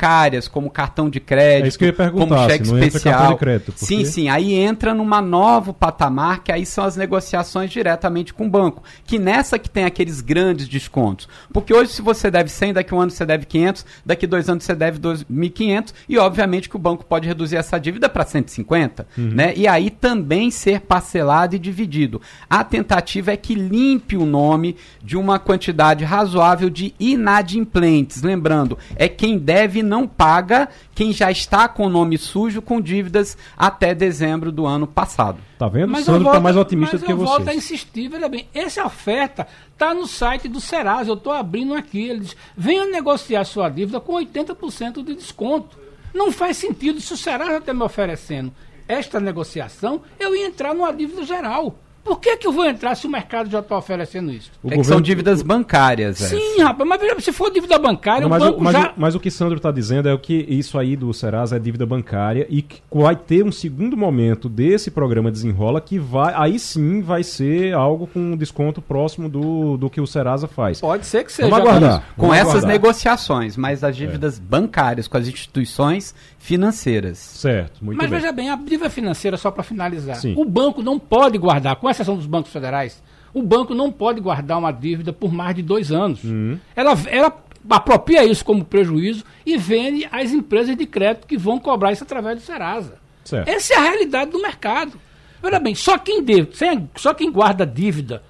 S5: como cartão de crédito, é como cheque especial.
S2: Crédito,
S5: porque... Sim, sim. Aí entra numa nova patamar, que aí são as negociações diretamente com o banco. Que nessa que tem aqueles grandes descontos. Porque hoje, se você deve 100, daqui um ano você deve 500, daqui dois anos você deve 2.500 e obviamente que o banco pode reduzir essa dívida para 150, uhum. né? E aí também ser parcelado e dividido. A tentativa é que limpe o nome de uma quantidade razoável de inadimplentes. Lembrando, é quem deve não paga, quem já está com o nome sujo com dívidas até dezembro do ano passado.
S2: Tá vendo? Mas Sandro está mais otimista do que você. Mas
S3: eu volto a insistir, veja bem, essa oferta está no site do Serasa, eu estou abrindo aqui, ele diz, venha negociar sua dívida com 80% de desconto. Não faz sentido, se o Serasa está me oferecendo esta negociação, eu ia entrar numa dívida geral. Por que, que eu vou entrar se o mercado já está oferecendo isso?
S5: O é que são dívidas bancárias.
S3: Sim, rapaz, mas se for dívida bancária, Não,
S2: mas,
S3: o banco
S2: mas,
S3: já...
S2: mas o que Sandro está dizendo é que isso aí do Serasa é dívida bancária e que vai ter um segundo momento desse programa Desenrola que vai, aí sim vai ser algo com desconto próximo do, do que o Serasa faz.
S3: Pode ser que seja.
S2: Vamos aguardar.
S5: Com Vamos essas aguardar. negociações, mas as dívidas é. bancárias com as instituições financeiras.
S2: Certo, muito
S3: Mas
S2: bem.
S3: veja bem, a dívida financeira, só para finalizar, Sim. o banco não pode guardar, com exceção dos bancos federais, o banco não pode guardar uma dívida por mais de dois anos. Uhum. Ela, ela apropria isso como prejuízo e vende às empresas de crédito que vão cobrar isso através do Serasa. Certo. Essa é a realidade do mercado. Veja bem, só quem, deve, só quem guarda dívida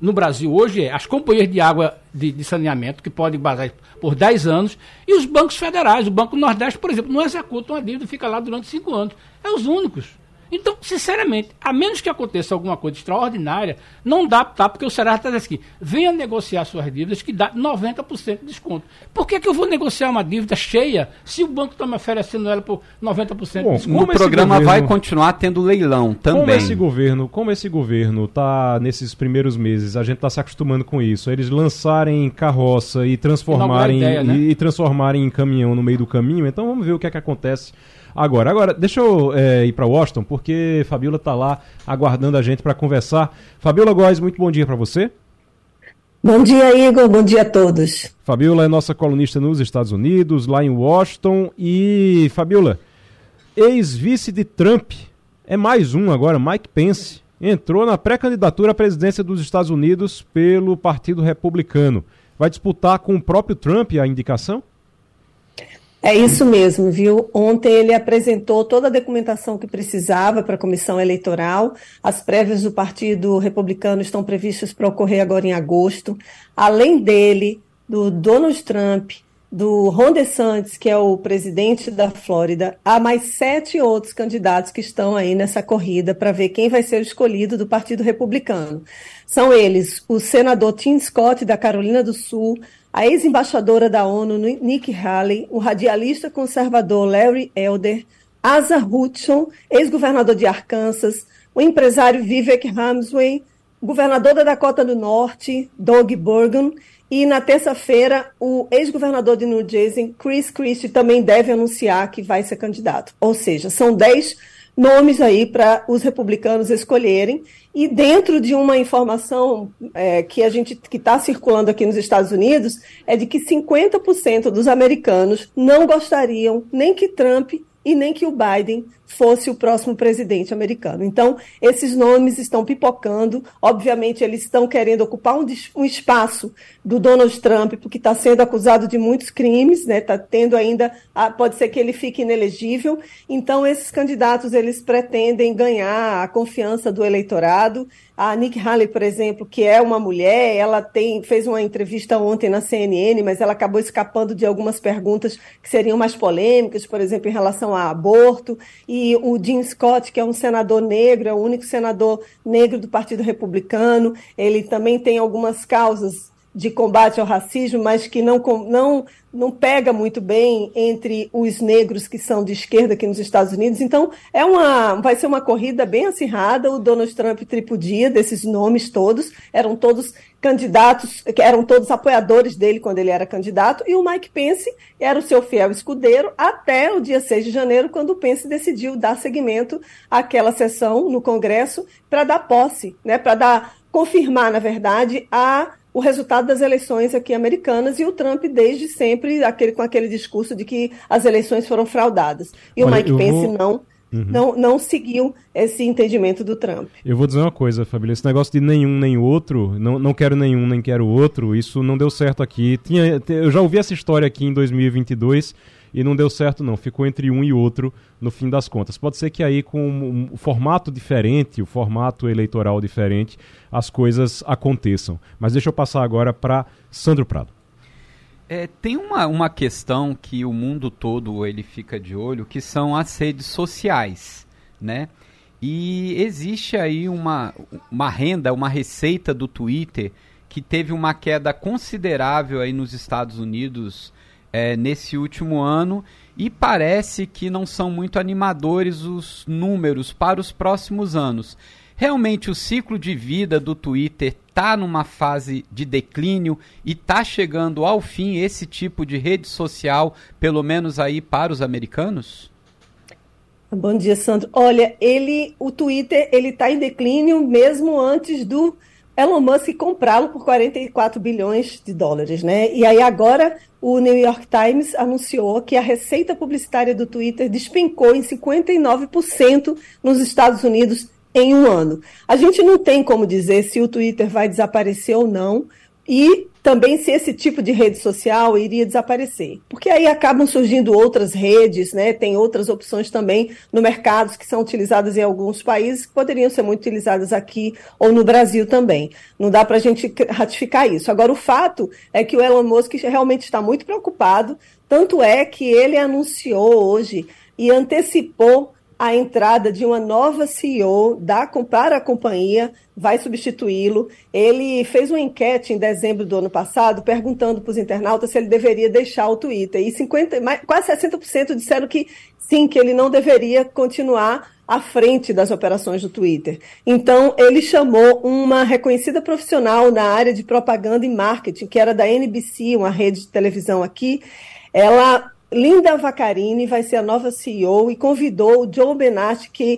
S3: no Brasil hoje é as companhias de água de, de saneamento, que podem basar por 10 anos, e os bancos federais. O Banco Nordeste, por exemplo, não executa uma dívida, fica lá durante 5 anos. É os únicos. Então, sinceramente, a menos que aconteça alguma coisa extraordinária, não dá, tá? Porque o Serasa está dizendo aqui, venha negociar suas dívidas que dá 90% de desconto. Por que, que eu vou negociar uma dívida cheia se o banco está me oferecendo ela por 90% Bom, de desconto?
S5: O programa governo, vai continuar tendo leilão também.
S2: Como esse governo, como esse governo está nesses primeiros meses, a gente está se acostumando com isso, eles lançarem carroça e transformarem, ideia, né? e, e transformarem em caminhão no meio do caminho, então vamos ver o que é que acontece agora. Agora, deixa eu é, ir para Washington, porque Fabiola está lá aguardando a gente para conversar. Fabiola Góes, muito bom dia para você.
S7: Bom dia, Igor. Bom dia a todos.
S2: Fabiola é nossa colunista nos Estados Unidos, lá em Washington. E, Fabiola, ex-vice de Trump, é mais um agora, Mike Pence, entrou na pré-candidatura à presidência dos Estados Unidos pelo Partido Republicano. Vai disputar com o próprio Trump a indicação?
S7: É isso mesmo, viu? Ontem ele apresentou toda a documentação que precisava para a comissão eleitoral. As prévias do Partido Republicano estão previstas para ocorrer agora em agosto. Além dele, do Donald Trump, do Ron DeSantis, que é o presidente da Flórida, há mais sete outros candidatos que estão aí nessa corrida para ver quem vai ser escolhido do Partido Republicano. São eles o senador Tim Scott, da Carolina do Sul, a ex-embaixadora da ONU, Nikki Haley, o radialista conservador Larry Elder, Asa Hutchinson, ex-governador de Arkansas, o empresário Vivek Ramsway, governador da Dakota do Norte, Doug Burgum, e na terça-feira, o ex-governador de New Jersey, Chris Christie, também deve anunciar que vai ser candidato. Ou seja, são dez nomes aí para os republicanos escolherem. E dentro de uma informação é, que a gente que está circulando aqui nos Estados Unidos é de que 50% dos americanos não gostariam nem que Trump e nem que o Biden fosse o próximo presidente americano. Então, esses nomes estão pipocando. Obviamente, eles estão querendo ocupar um, um espaço do Donald Trump, porque está sendo acusado de muitos crimes, né? Está tendo ainda, pode ser que ele fique inelegível. Então, esses candidatos eles pretendem ganhar a confiança do eleitorado a Nick Haley, por exemplo, que é uma mulher, ela tem, fez uma entrevista ontem na CNN, mas ela acabou escapando de algumas perguntas que seriam mais polêmicas, por exemplo, em relação a aborto. E o Jim Scott, que é um senador negro, é o único senador negro do Partido Republicano, ele também tem algumas causas de combate ao racismo, mas que não, não, não pega muito bem entre os negros que são de esquerda aqui nos Estados Unidos. Então, é uma, vai ser uma corrida bem acirrada. O Donald Trump tripudia desses nomes todos, eram todos candidatos, eram todos apoiadores dele quando ele era candidato, e o Mike Pence era o seu fiel escudeiro até o dia 6 de janeiro, quando o Pence decidiu dar seguimento àquela sessão no Congresso para dar posse, né, para dar confirmar, na verdade, a o resultado das eleições aqui americanas e o Trump desde sempre aquele, com aquele discurso de que as eleições foram fraudadas. E Olha, o Mike Pence vou... não, uhum. não, não seguiu esse entendimento do Trump.
S2: Eu vou dizer uma coisa, Fabíola, esse negócio de nenhum nem outro, não, não quero nenhum nem quero outro, isso não deu certo aqui. Tinha, eu já ouvi essa história aqui em 2022 e não deu certo não, ficou entre um e outro no fim das contas. Pode ser que aí com um, um formato diferente, o formato eleitoral diferente, as coisas aconteçam. Mas deixa eu passar agora para Sandro Prado.
S5: É, tem uma, uma questão que o mundo todo ele fica de olho, que são as redes sociais, né? E existe aí uma, uma renda, uma receita do Twitter que teve uma queda considerável aí nos Estados Unidos é, nesse último ano e parece que não são muito animadores os números para os próximos anos. Realmente o ciclo de vida do Twitter está numa fase de declínio e está chegando ao fim esse tipo de rede social, pelo menos aí para os americanos?
S7: Bom dia, Sandro. Olha, ele, o Twitter, ele está em declínio mesmo antes do Elon Musk comprá-lo por 44 bilhões de dólares, né? E aí agora o New York Times anunciou que a receita publicitária do Twitter despencou em 59% nos Estados Unidos em um ano. A gente não tem como dizer se o Twitter vai desaparecer ou não, e também se esse tipo de rede social iria desaparecer. Porque aí acabam surgindo outras redes, né? tem outras opções também no mercado que são utilizadas em alguns países que poderiam ser muito utilizadas aqui ou no Brasil também. Não dá para a gente ratificar isso. Agora, o fato é que o Elon Musk realmente está muito preocupado, tanto é que ele anunciou hoje e antecipou a entrada de uma nova CEO da, para a companhia, vai substituí-lo. Ele fez uma enquete em dezembro do ano passado perguntando para os internautas se ele deveria deixar o Twitter. E 50, quase 60% disseram que sim, que ele não deveria continuar à frente das operações do Twitter. Então, ele chamou uma reconhecida profissional na área de propaganda e marketing, que era da NBC, uma rede de televisão aqui. Ela Linda Vacarini vai ser a nova CEO e convidou o Joe Benatti, que,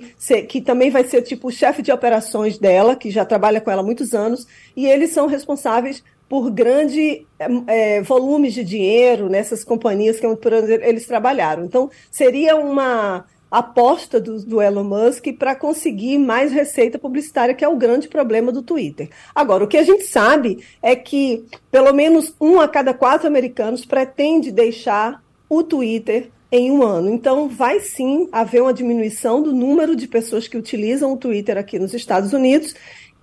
S7: que também vai ser tipo o chefe de operações dela, que já trabalha com ela há muitos anos, e eles são responsáveis por grande é, volumes de dinheiro nessas companhias que eles trabalharam. Então, seria uma aposta do, do Elon Musk para conseguir mais receita publicitária, que é o grande problema do Twitter. Agora, o que a gente sabe é que pelo menos um a cada quatro americanos pretende deixar o Twitter em um ano. Então, vai sim haver uma diminuição do número de pessoas que utilizam o Twitter aqui nos Estados Unidos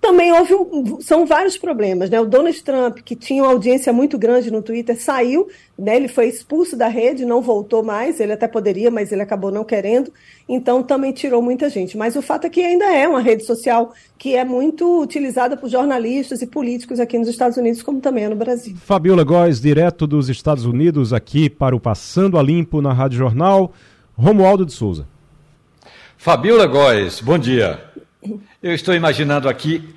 S7: também houve um, são vários problemas, né? O Donald Trump, que tinha uma audiência muito grande no Twitter, saiu, né? Ele foi expulso da rede, não voltou mais. Ele até poderia, mas ele acabou não querendo. Então também tirou muita gente. Mas o fato é que ainda é uma rede social que é muito utilizada por jornalistas e políticos aqui nos Estados Unidos, como também é no Brasil.
S2: Fabiola Góes, direto dos Estados Unidos, aqui para o Passando a Limpo na Rádio Jornal. Romualdo de Souza.
S4: Fabiola Góes, bom dia. Eu estou imaginando aqui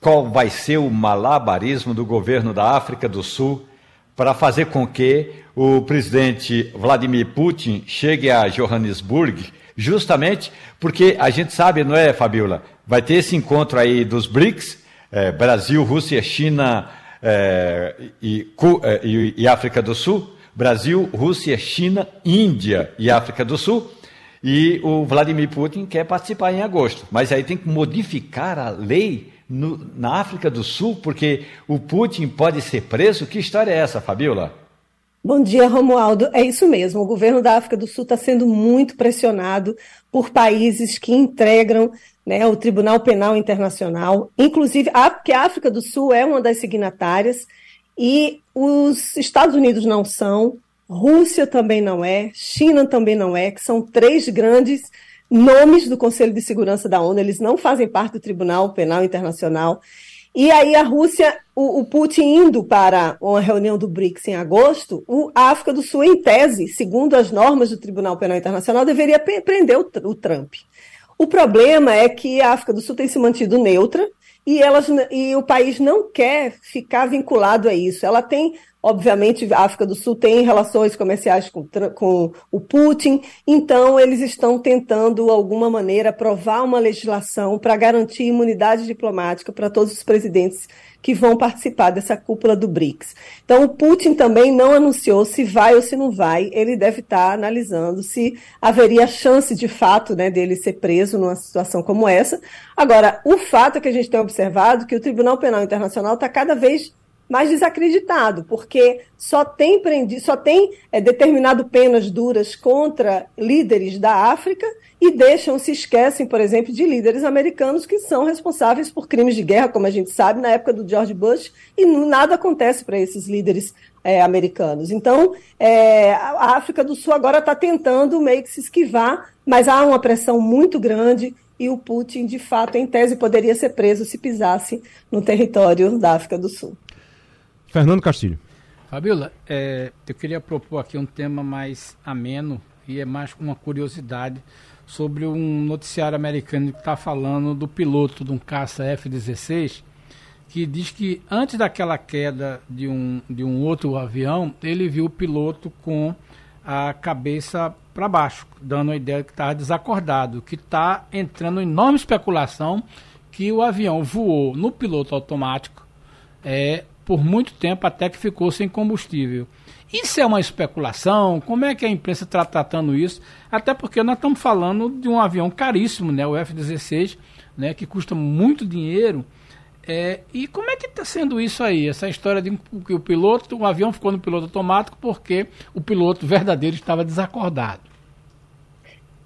S4: qual vai ser o malabarismo do governo da África do Sul para fazer com que o presidente Vladimir Putin chegue a Johannesburg, justamente porque a gente sabe, não é, Fabiola? Vai ter esse encontro aí dos BRICS, é, Brasil, Rússia, China é, e, é, e, e África do Sul. Brasil, Rússia, China, Índia e África do Sul. E o Vladimir Putin quer participar em agosto. Mas aí tem que modificar a lei no, na África do Sul, porque o Putin pode ser preso. Que história é essa, Fabiola?
S7: Bom dia, Romualdo. É isso mesmo. O governo da África do Sul está sendo muito pressionado por países que integram né, o Tribunal Penal Internacional, inclusive porque a África do Sul é uma das signatárias e os Estados Unidos não são, Rússia também não é, China também não é, que são três grandes nomes do Conselho de Segurança da ONU, eles não fazem parte do Tribunal Penal Internacional. E aí a Rússia, o, o, Putin indo para uma reunião do BRICS em agosto, o, a África do Sul, em tese, segundo as normas do Tribunal Penal Internacional, deveria prender o, o Trump. O problema é que a África do Sul tem se mantido neutra e, elas, e o país não quer ficar vinculado a isso. Ela tem Obviamente, a África do Sul tem relações comerciais com, com, o Putin, então eles estão tentando, de alguma maneira, aprovar uma legislação para garantir imunidade diplomática para todos os presidentes que vão participar dessa cúpula do BRICS. Então, o Putin também não anunciou se vai ou se não vai, ele deve estar analisando se haveria chance de fato né, dele ser preso numa situação como essa. Agora, o fato é que a gente tem observado que o Tribunal Penal Internacional está cada vez mais desacreditado, porque só tem, prendi, só tem é, determinado penas duras contra líderes da África e deixam, se esquecem, por exemplo, de líderes americanos que são responsáveis por crimes de guerra, como a gente sabe, na época do George Bush, e nada acontece para esses líderes é, americanos. Então, é, a África do Sul agora está tentando meio que se esquivar, mas há uma pressão muito grande e o Putin, de fato, em tese, poderia ser preso se pisasse no território da África do Sul.
S2: Fernando Castilho.
S3: Fabiola, é, eu queria propor aqui um tema mais ameno e é mais uma curiosidade sobre um noticiário americano que está falando do piloto de um caça F-16 que diz que antes daquela queda de um, de um outro avião, ele viu o piloto com a cabeça para baixo, dando a ideia que estava desacordado, que está entrando enorme especulação que o avião voou no piloto automático é, por muito tempo até que ficou sem combustível. Isso é uma especulação? Como é que a imprensa está tratando isso? Até porque nós estamos falando de um avião caríssimo, né, o F-16, né, que custa muito dinheiro. É, e como é que está sendo isso aí? Essa história de que o piloto, o avião ficou no piloto automático porque o piloto verdadeiro estava desacordado.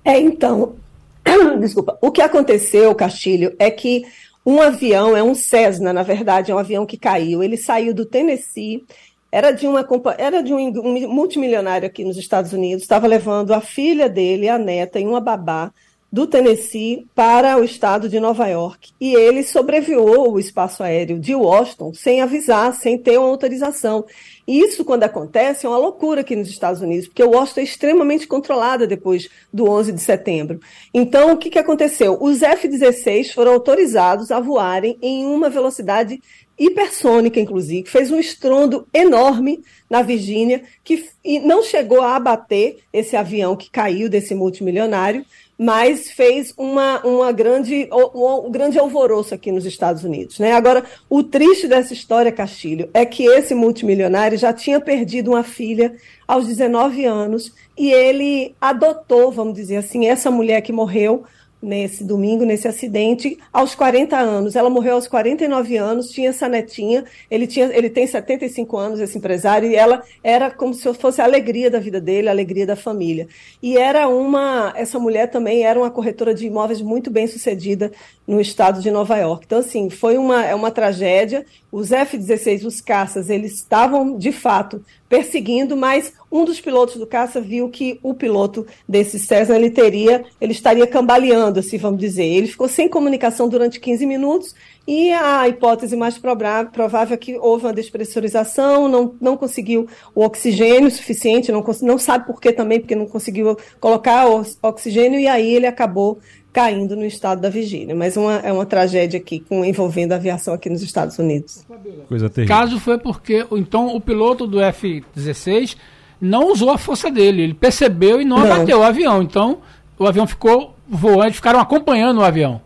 S7: É, então, desculpa, o que aconteceu, Castilho, é que um avião, é um Cessna, na verdade, é um avião que caiu. Ele saiu do Tennessee, era de, uma, era de um, um multimilionário aqui nos Estados Unidos, estava levando a filha dele, a neta, e uma babá do Tennessee para o estado de Nova York. E ele sobrevoou o espaço aéreo de Washington sem avisar, sem ter uma autorização. E isso, quando acontece, é uma loucura aqui nos Estados Unidos, porque Washington é extremamente controlada depois do 11 de setembro. Então, o que, que aconteceu? Os F-16 foram autorizados a voarem em uma velocidade hipersônica, inclusive, fez um estrondo enorme na Virgínia, que não chegou a abater esse avião que caiu desse multimilionário, mas fez uma, uma grande, um, um grande alvoroço aqui nos Estados Unidos. Né? Agora, o triste dessa história, Castilho, é que esse multimilionário já tinha perdido uma filha aos 19 anos e ele adotou, vamos dizer assim, essa mulher que morreu nesse domingo, nesse acidente, aos 40 anos. Ela morreu aos 49 anos, tinha essa netinha, ele, tinha, ele tem 75 anos, esse empresário, e ela era como se fosse a alegria da vida dele, a alegria da família. E era uma, essa mulher também era uma corretora de imóveis muito bem sucedida no estado de Nova York. Então, assim, foi uma, é uma tragédia. Os F-16, os caças, eles estavam, de fato, perseguindo, mas um dos pilotos do caça viu que o piloto desse Cessna ele teria, ele estaria cambaleando, assim vamos dizer. Ele ficou sem comunicação durante 15 minutos e a hipótese mais provável é que houve uma despressurização, não, não conseguiu o oxigênio suficiente, não, não sabe por que também, porque não conseguiu colocar o oxigênio e aí ele acabou caindo no estado da Virgínia. Mas uma, é uma tragédia aqui com, envolvendo a aviação aqui nos Estados Unidos.
S3: Coisa terrível. Caso foi porque então o piloto do F-16 não usou a força dele, ele percebeu e não, não. abateu o avião. Então o avião ficou voando, ficaram acompanhando o avião.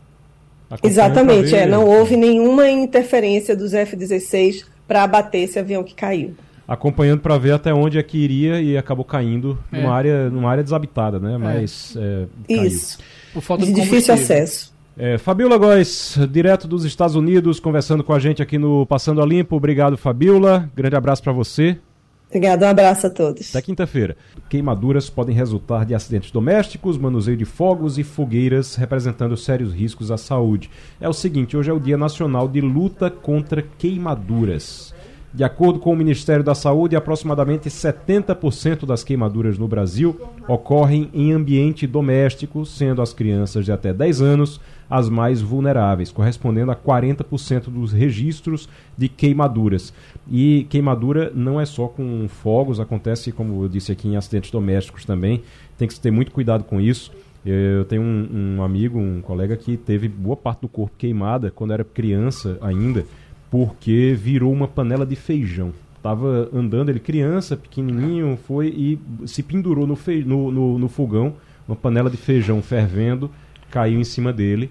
S7: Exatamente, é, não houve nenhuma interferência dos F-16 para abater esse avião que caiu.
S2: Acompanhando para ver até onde é que iria e acabou caindo é. numa, área, numa área desabitada, né? É. Mas
S7: é. Isso. Por falta de, de difícil acesso.
S2: É, Fabiola Góes, direto dos Estados Unidos, conversando com a gente aqui no Passando a Limpo. Obrigado, Fabiola. Grande abraço para você.
S7: Obrigado, um abraço a todos.
S2: Até quinta-feira. Queimaduras podem resultar de acidentes domésticos, manuseio de fogos e fogueiras, representando sérios riscos à saúde. É o seguinte, hoje é o Dia Nacional de Luta contra Queimaduras. De acordo com o Ministério da Saúde, aproximadamente 70% das queimaduras no Brasil ocorrem em ambiente doméstico, sendo as crianças de até 10 anos as mais vulneráveis, correspondendo a 40% dos registros de queimaduras. E queimadura não é só com fogos, acontece, como eu disse aqui, em acidentes domésticos também. Tem que ter muito cuidado com isso. Eu tenho um, um amigo, um colega que teve boa parte do corpo queimada quando era criança ainda, porque virou uma panela de feijão estava andando, ele criança, pequenininho, foi e se pendurou no, no, no, no, fogão, uma panela de feijão fervendo, caiu em cima dele.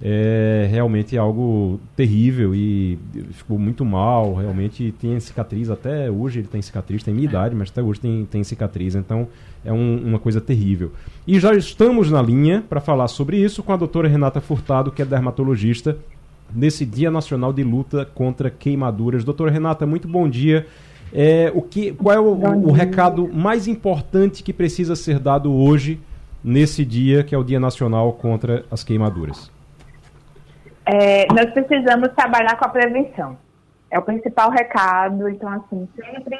S2: É realmente algo terrível e ficou muito mal. Realmente tem cicatriz, até hoje ele tem cicatriz, tem minha é. idade, mas até hoje tem, tem cicatriz. Então é um, uma coisa terrível. E já estamos na linha para falar sobre isso com a doutora Renata Furtado, que é dermatologista, nesse Dia Nacional de Luta contra Queimaduras. Doutora Renata, muito bom dia. É, o que, qual é o, o recado mais importante que precisa ser dado hoje nesse dia, que é o Dia Nacional contra as Queimaduras?
S8: É, nós precisamos trabalhar com a prevenção. É o principal recado. Então, assim, sempre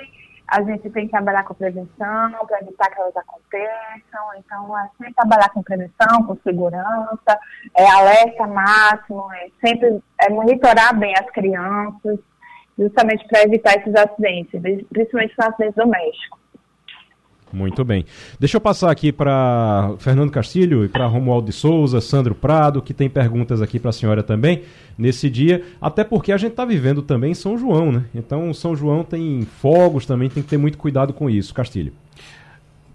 S8: a gente tem que trabalhar com prevenção para evitar que elas aconteçam. Então, é sempre trabalhar com prevenção, com segurança, é alerta máximo, é sempre é monitorar bem as crianças, justamente para evitar esses acidentes, principalmente os acidentes domésticos.
S2: Muito bem. Deixa eu passar aqui para Fernando Castilho e para Romualdo de Souza, Sandro Prado, que tem perguntas aqui para a senhora também nesse dia, até porque a gente está vivendo também São João, né? Então São João tem fogos também, tem que ter muito cuidado com isso. Castilho.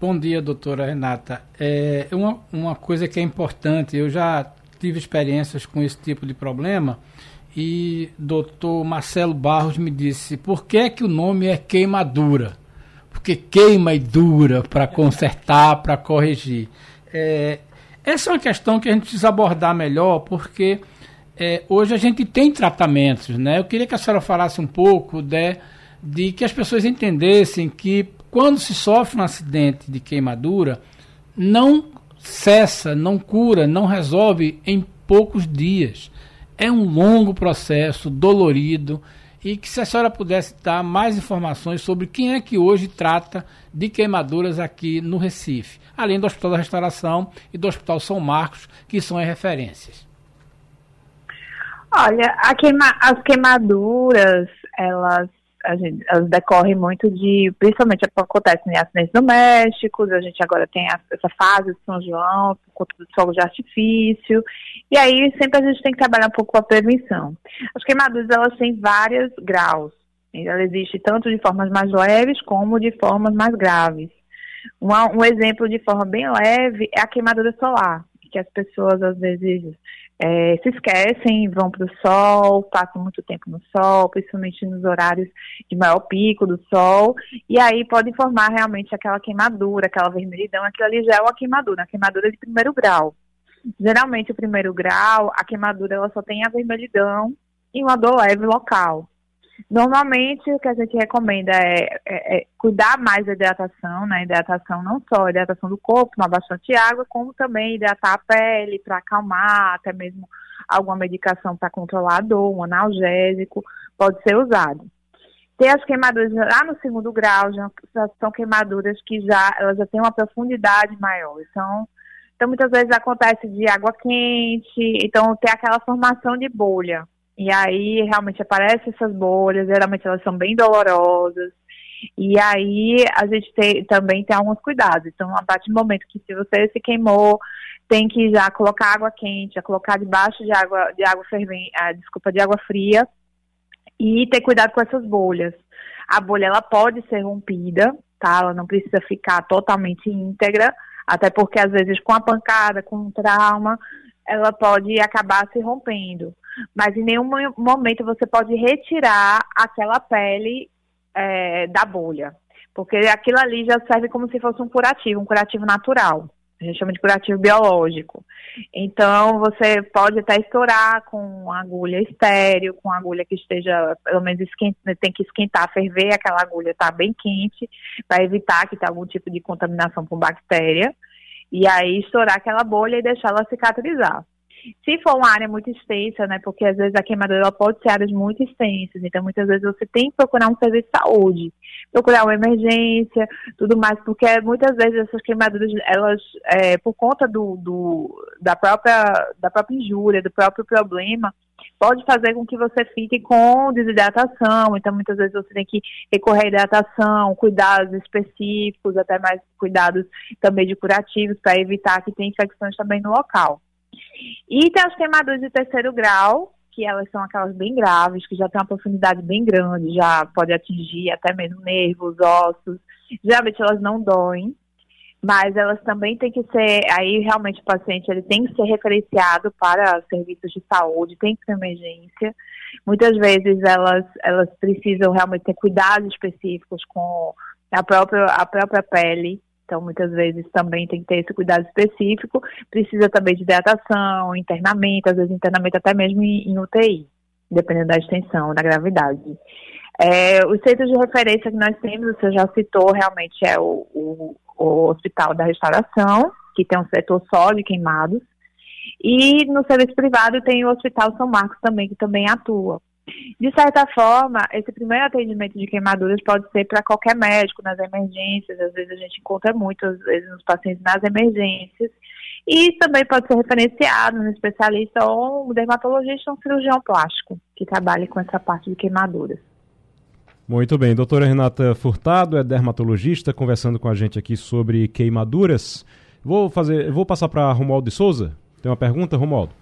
S3: Bom dia, doutora Renata. É uma, uma coisa que é importante, eu já tive experiências com esse tipo de problema e doutor Marcelo Barros me disse, por que, é que o nome é queimadura? Porque queima e dura para consertar, para corrigir. É, essa é uma questão que a gente precisa abordar melhor, porque é, hoje a gente tem tratamentos, né? Eu queria que a senhora falasse um pouco de, de que as pessoas entendessem que quando se sofre um acidente de queimadura, não cessa, não cura, não resolve em poucos dias. É um longo processo, dolorido e que se a senhora pudesse dar mais informações sobre quem é que hoje trata de queimaduras aqui no Recife, além do Hospital da Restauração e do Hospital São Marcos, que são as referências.
S8: Olha, queima, as queimaduras, elas gente, elas decorrem muito de, principalmente acontece em acidentes domésticos, a gente agora tem essa fase de São João, por conta do fogo de artifício, e aí sempre a gente tem que trabalhar um pouco com a prevenção. As queimaduras, elas têm vários graus, ela existe tanto de formas mais leves como de formas mais graves. Um exemplo de forma bem leve é a queimadura solar, que as pessoas às vezes é, se esquecem, vão para o sol, passam muito tempo no sol, principalmente nos horários de maior pico do sol, e aí pode formar realmente aquela queimadura, aquela vermelhidão, aquilo ali já é uma queimadura, uma queimadura de primeiro grau. Geralmente o primeiro grau, a queimadura ela só tem a vermelhidão e uma dor leve local. Normalmente, o que a gente recomenda é, é, é, cuidar mais da hidratação, né? Hidratação não só hidratação do corpo, tomar bastante água, como também hidratar a pele para acalmar, até mesmo alguma medicação para controlar a dor, um analgésico, pode ser usado. Tem as queimaduras lá no segundo grau, já, são queimaduras que já, elas já têm uma profundidade maior. Então, então, muitas vezes acontece de água quente, então tem aquela formação de bolha. E aí realmente aparecem essas bolhas, geralmente elas são bem dolorosas. E aí a gente tem, também tem alguns cuidados. Então, a partir do momento que se você se queimou, tem que já colocar água quente, já colocar debaixo de água, de água fervente, ah, desculpa, de água fria e ter cuidado com essas bolhas. A bolha ela pode ser rompida, tá? Ela não precisa ficar totalmente íntegra, até porque às vezes com a pancada, com o trauma, ela pode acabar se rompendo. Mas em nenhum momento você pode retirar aquela pele é, da bolha. Porque aquilo ali já serve como se fosse um curativo, um curativo natural. A gente chama de curativo biológico. Então, você pode até estourar com agulha estéreo, com agulha que esteja, pelo menos, esquenta, tem que esquentar, ferver aquela agulha, está bem quente, para evitar que tenha algum tipo de contaminação por bactéria. E aí, estourar aquela bolha e deixá-la cicatrizar. Se for uma área muito extensa, né, porque às vezes a queimadura pode ser áreas muito extensas, então muitas vezes você tem que procurar um serviço de saúde, procurar uma emergência, tudo mais, porque muitas vezes essas queimaduras, elas, é, por conta do, do, da, própria, da própria injúria, do próprio problema, pode fazer com que você fique com desidratação, então muitas vezes você tem que recorrer à hidratação, cuidados específicos, até mais cuidados também de curativos, para evitar que tenha infecções também no local. E tem as queimaduras de terceiro grau, que elas são aquelas bem graves, que já tem uma profundidade bem grande, já pode atingir até mesmo nervos, ossos. Geralmente elas não doem, mas elas também têm que ser, aí realmente o paciente ele tem que ser referenciado para serviços de saúde, tem que ter emergência. Muitas vezes elas, elas precisam realmente ter cuidados específicos com a própria, a própria pele, então, muitas vezes também tem que ter esse cuidado específico. Precisa também de hidratação, internamento, às vezes internamento até mesmo em, em UTI, dependendo da extensão, da gravidade. É, os centros de referência que nós temos, você já citou, realmente é o, o, o Hospital da Restauração, que tem um setor só de queimados. E no serviço privado tem o Hospital São Marcos também, que também atua. De certa forma, esse primeiro atendimento de queimaduras pode ser para qualquer médico, nas emergências, às vezes a gente encontra muito, às vezes, nos pacientes nas emergências, e também pode ser referenciado no especialista ou um dermatologista ou um cirurgião plástico, que trabalhe com essa parte de queimaduras.
S2: Muito bem, doutora Renata Furtado é dermatologista, conversando com a gente aqui sobre queimaduras. Vou fazer, vou passar para Romualdo de Souza. Tem uma pergunta, Romualdo?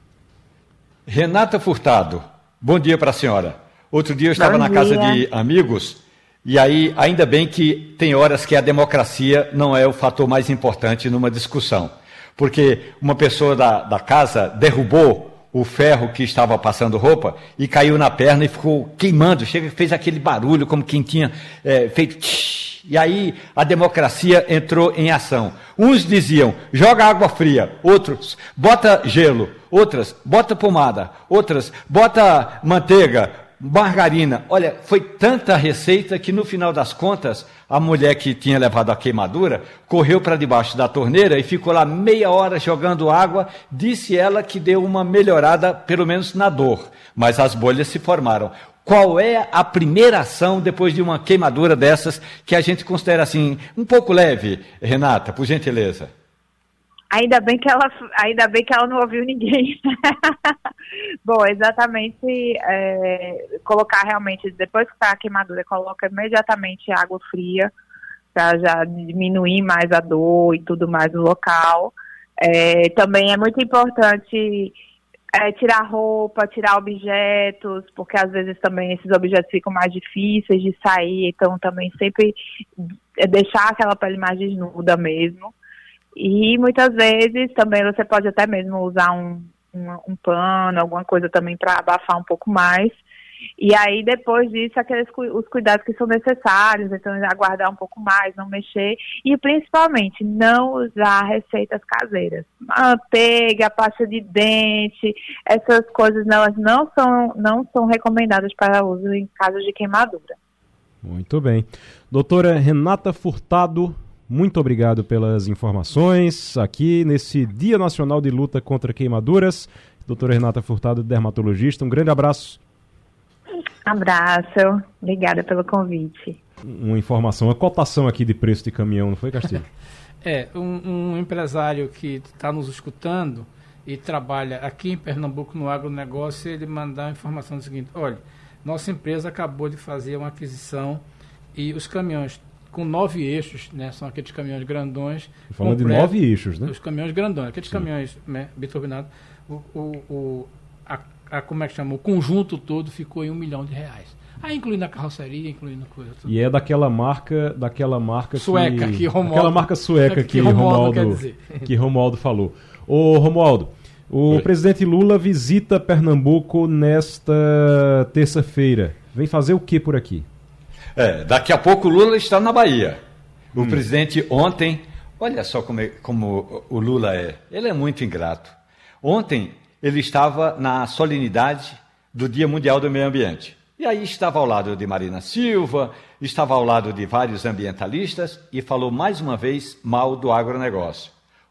S4: Renata Furtado, Bom dia para a senhora. Outro dia eu estava Bom na dia. casa de amigos e aí, ainda bem que tem horas que a democracia não é o fator mais importante numa discussão. Porque uma pessoa da, da casa derrubou o ferro que estava passando roupa e caiu na perna e ficou queimando. Chega, fez aquele barulho como quem tinha é, feito. Tsh, e aí a democracia entrou em ação. Uns diziam, joga água fria, outros, bota gelo, outras, bota pomada, outras, bota manteiga, margarina. Olha, foi tanta receita que no final das contas, a mulher que tinha levado a queimadura correu para debaixo da torneira e ficou lá meia hora jogando água. Disse ela que deu uma melhorada, pelo menos na dor, mas as bolhas se formaram. Qual é a primeira ação depois de uma queimadura dessas que a gente considera assim um pouco leve, Renata, por gentileza?
S8: Ainda bem que ela, ainda bem que ela não ouviu ninguém. Bom, exatamente é, colocar realmente depois que está a queimadura, coloca imediatamente água fria para já diminuir mais a dor e tudo mais no local. É, também é muito importante é, tirar roupa, tirar objetos, porque às vezes também esses objetos ficam mais difíceis de sair, então também sempre é deixar aquela pele mais desnuda mesmo. E muitas vezes também você pode até mesmo usar um, um, um pano, alguma coisa também para abafar um pouco mais. E aí, depois disso, aqueles os cuidados que são necessários, então aguardar um pouco mais, não mexer, e principalmente não usar receitas caseiras. Manteiga, pasta de dente, essas coisas elas não são, não são recomendadas para uso em casos de queimadura.
S2: Muito bem. Doutora Renata Furtado, muito obrigado pelas informações aqui nesse Dia Nacional de Luta contra Queimaduras. Doutora Renata Furtado, dermatologista, um grande abraço.
S8: Abraço, obrigada pelo convite.
S2: Uma informação, uma cotação aqui de preço de caminhão, não foi, Castilho?
S3: é, um, um empresário que está nos escutando e trabalha aqui em Pernambuco no agronegócio, ele mandar a informação do seguinte, olha, nossa empresa acabou de fazer uma aquisição e os caminhões com nove eixos, né? São aqueles caminhões grandões.
S2: Falando de nove eixos, né?
S3: Os caminhões grandões, aqueles Sim. caminhões né, biturbinados. O, o, o, a, a, como é que chama? O conjunto todo ficou em um milhão de reais. Aí incluindo a carroceria, incluindo coisa. Tudo.
S2: E é daquela marca, daquela marca
S3: sueca
S2: que,
S3: que Romualdo,
S2: aquela marca sueca que, que Romualdo, Romualdo que Romualdo falou. Ô Romualdo, o Oi. presidente Lula visita Pernambuco nesta terça-feira. Vem fazer o que por aqui?
S4: É, daqui a pouco o Lula está na Bahia. O hum. presidente ontem, olha só como, é, como o Lula é. Ele é muito ingrato. Ontem ele estava na solenidade do Dia Mundial do Meio Ambiente. E aí estava ao lado de Marina Silva, estava ao lado de vários ambientalistas e falou mais uma vez mal do agronegócio.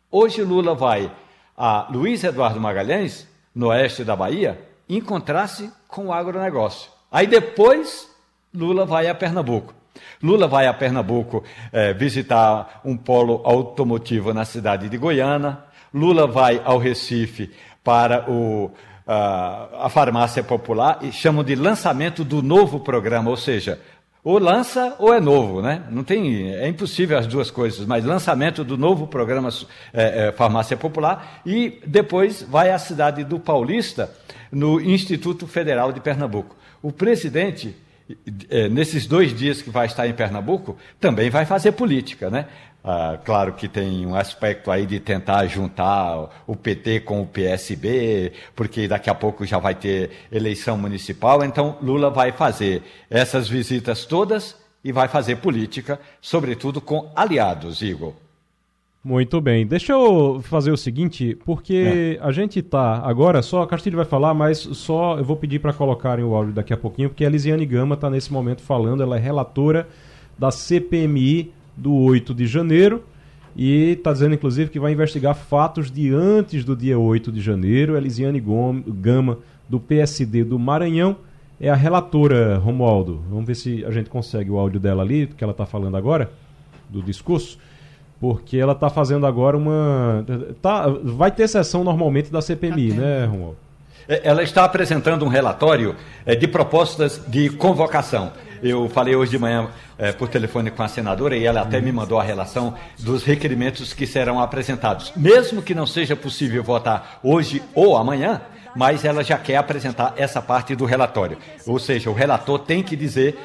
S4: Hoje Lula vai a Luiz Eduardo Magalhães, no oeste da Bahia, encontrar-se com o agronegócio. Aí depois Lula vai a Pernambuco. Lula vai a Pernambuco é, visitar um polo automotivo na cidade de Goiânia. Lula vai ao Recife para o, a, a farmácia popular e chamam de lançamento do novo programa, ou seja, ou lança ou é novo, né? Não tem, é impossível as duas coisas, mas lançamento do novo programa é, é, Farmácia Popular e depois vai à cidade do Paulista, no Instituto Federal de Pernambuco. O presidente é, nesses dois dias que vai estar em Pernambuco, também vai fazer política, né? Ah, claro que tem um aspecto aí de tentar juntar o PT com o PSB, porque daqui a pouco já vai ter eleição municipal, então Lula vai fazer essas visitas todas e vai fazer política, sobretudo com aliados, Igor.
S2: Muito bem. Deixa eu fazer o seguinte, porque é. a gente tá agora só, a Castilho vai falar, mas só eu vou pedir para colocarem o áudio daqui a pouquinho, porque a Lisiane Gama está nesse momento falando, ela é relatora da CPMI do 8 de janeiro e está dizendo inclusive que vai investigar fatos de antes do dia 8 de janeiro. A Lisiane Gama do PSD do Maranhão é a relatora, Romualdo. Vamos ver se a gente consegue o áudio dela ali, que ela está falando agora do discurso porque ela está fazendo agora uma. Tá, vai ter sessão normalmente da CPMI, tá né, Romualdo?
S4: É, ela está apresentando um relatório é, de propostas de convocação. Eu falei hoje de manhã é, por telefone com a senadora e ela até me mandou a relação dos requerimentos que serão apresentados. Mesmo que não seja possível votar hoje ou amanhã, mas ela já quer apresentar essa parte do relatório. Ou seja, o relator tem que dizer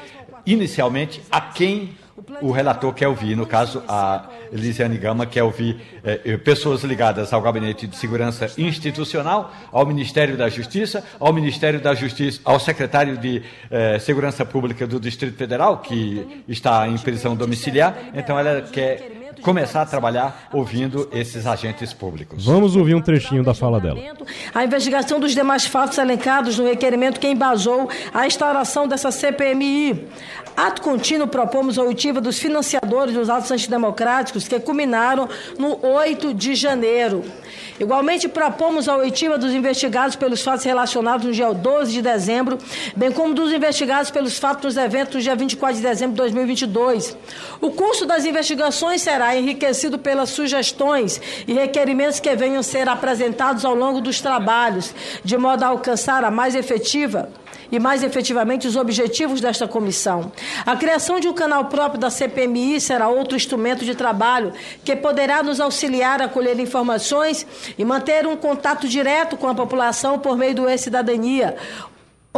S4: inicialmente a quem o relator quer ouvir, no caso a Elisiane Gama quer ouvir eh, eh, pessoas ligadas ao Gabinete de Segurança Institucional, ao Ministério da Justiça, ao Ministério da Justiça, ao Secretário de eh, Segurança Pública do Distrito Federal, que está em prisão domiciliar. Então ela quer começar a trabalhar ouvindo esses agentes públicos.
S2: Vamos ouvir um trechinho da fala dela.
S9: A investigação dos demais fatos elencados no requerimento que embasou a instauração dessa CPMI. Ato contínuo propomos a oitiva dos financiadores dos atos antidemocráticos que culminaram no 8 de janeiro. Igualmente, propomos a oitiva dos investigados pelos fatos relacionados no dia 12 de dezembro, bem como dos investigados pelos fatos nos eventos no dia 24 de dezembro de 2022. O curso das investigações será enriquecido pelas sugestões e requerimentos que venham ser apresentados ao longo dos trabalhos, de modo a alcançar a mais efetiva e mais efetivamente os objetivos desta comissão. A criação de um canal próprio da CPMI será outro instrumento de trabalho que poderá nos auxiliar a colher informações e manter um contato direto com a população por meio do E-Cidadania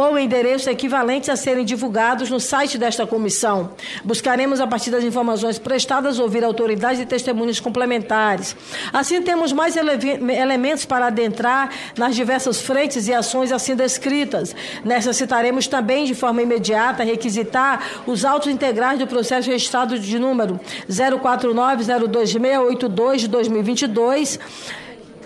S9: ou endereços equivalentes a serem divulgados no site desta comissão. Buscaremos, a partir das informações prestadas, ouvir autoridades e testemunhos complementares. Assim, temos mais ele elementos para adentrar nas diversas frentes e ações assim descritas. Nessa, citaremos também, de forma imediata, requisitar os autos integrais do processo registrado de número 049-02682 de 2022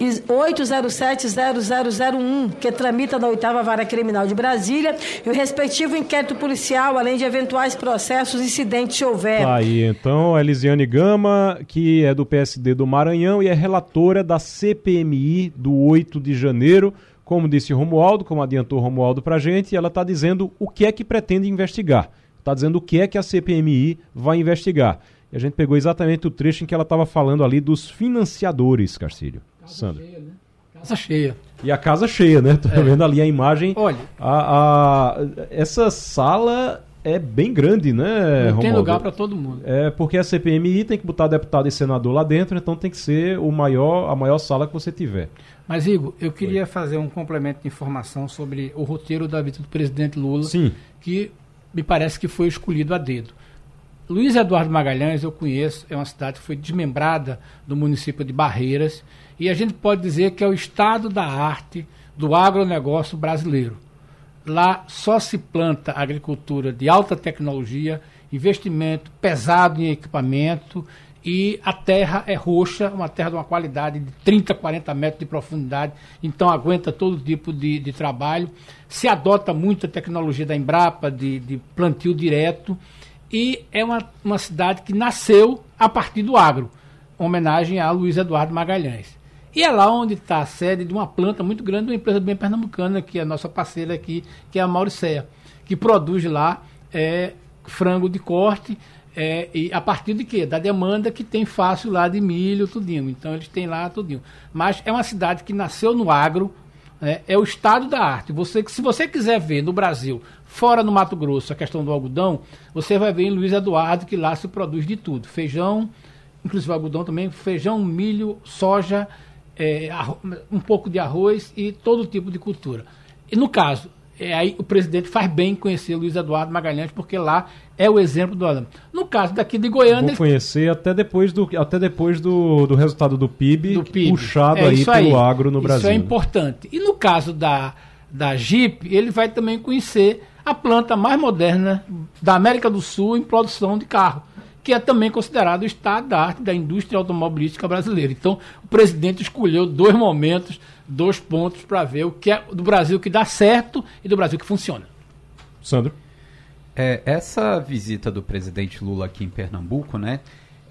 S9: 807-0001, que tramita na oitava vara criminal de Brasília, e o respectivo inquérito policial, além de eventuais processos incidentes se houver.
S2: Tá aí, então, a Elisiane Gama, que é do PSD do Maranhão e é relatora da CPMI do 8 de janeiro, como disse Romualdo, como adiantou Romualdo para a gente, ela está dizendo o que é que pretende investigar. Está dizendo o que é que a CPMI vai investigar. E a gente pegou exatamente o trecho em que ela estava falando ali dos financiadores, Carcílio.
S3: Casa
S2: Sandro.
S3: cheia, né? Casa cheia.
S2: E a casa cheia, né? Tô
S3: É.
S2: vendo ali a imagem.
S3: Olha,
S2: A, a- essa sala é bem grande, né,
S3: não tem lugar para todo mundo.
S2: É porque a CPMI tem que botar deputado e senador lá dentro, então tem que ser o maior, a maior sala que você tiver.
S3: Mas, Igor, eu queria fazer um complemento de informação sobre o roteiro da visita do presidente Lula,
S2: Sim.
S3: que me parece que foi escolhido a dedo. Luiz Eduardo Magalhães, eu conheço, é uma cidade que foi desmembrada do município de Barreiras, e a gente pode dizer que é o estado da arte do agronegócio brasileiro. Lá só se planta agricultura de alta tecnologia, investimento pesado em equipamento e a terra é roxa, uma terra de uma qualidade de 30, 40 metros de profundidade, então aguenta todo tipo de, de trabalho. Se adota muita tecnologia da Embrapa, de, de plantio direto, e é uma, uma cidade que nasceu a partir do agro, homenagem a Luiz Eduardo Magalhães. E é lá onde está a sede de uma planta muito grande, de uma empresa bem pernambucana, que é a nossa parceira aqui, que é a Mauricéia, que produz lá é, frango de corte, é, e a partir de quê? Da demanda que tem fácil lá de milho, tudinho. Então eles têm lá tudinho. Mas é uma cidade que nasceu no agro, né, é o estado da arte. Você, se você quiser ver no Brasil, fora no Mato Grosso, a questão do algodão, você vai ver em Luiz Eduardo que lá se produz de tudo. Feijão, inclusive algodão também, feijão, milho, soja, é, um pouco de arroz e todo tipo de cultura. E no caso, é, aí o presidente faz bem em conhecer Luiz Eduardo Magalhães, porque lá é o exemplo do Adão. No caso daqui de Goiânia,
S2: Vou conhecer até depois do, até depois do, do resultado do PIB,
S3: do PIB.
S2: puxado
S3: É
S2: aí
S3: isso
S2: pelo agro no
S3: isso
S2: Brasil.
S3: é
S2: né?
S3: importante. E no caso da, da Jeep, ele vai também conhecer a planta mais moderna da América do Sul em produção de carro, que é também considerado o estado da arte da indústria automobilística brasileira. Então, o presidente escolheu dois momentos, dois pontos para ver o que é do Brasil que dá certo e do Brasil que funciona.
S2: Sandro?
S5: É, essa visita do presidente Lula aqui em Pernambuco, né?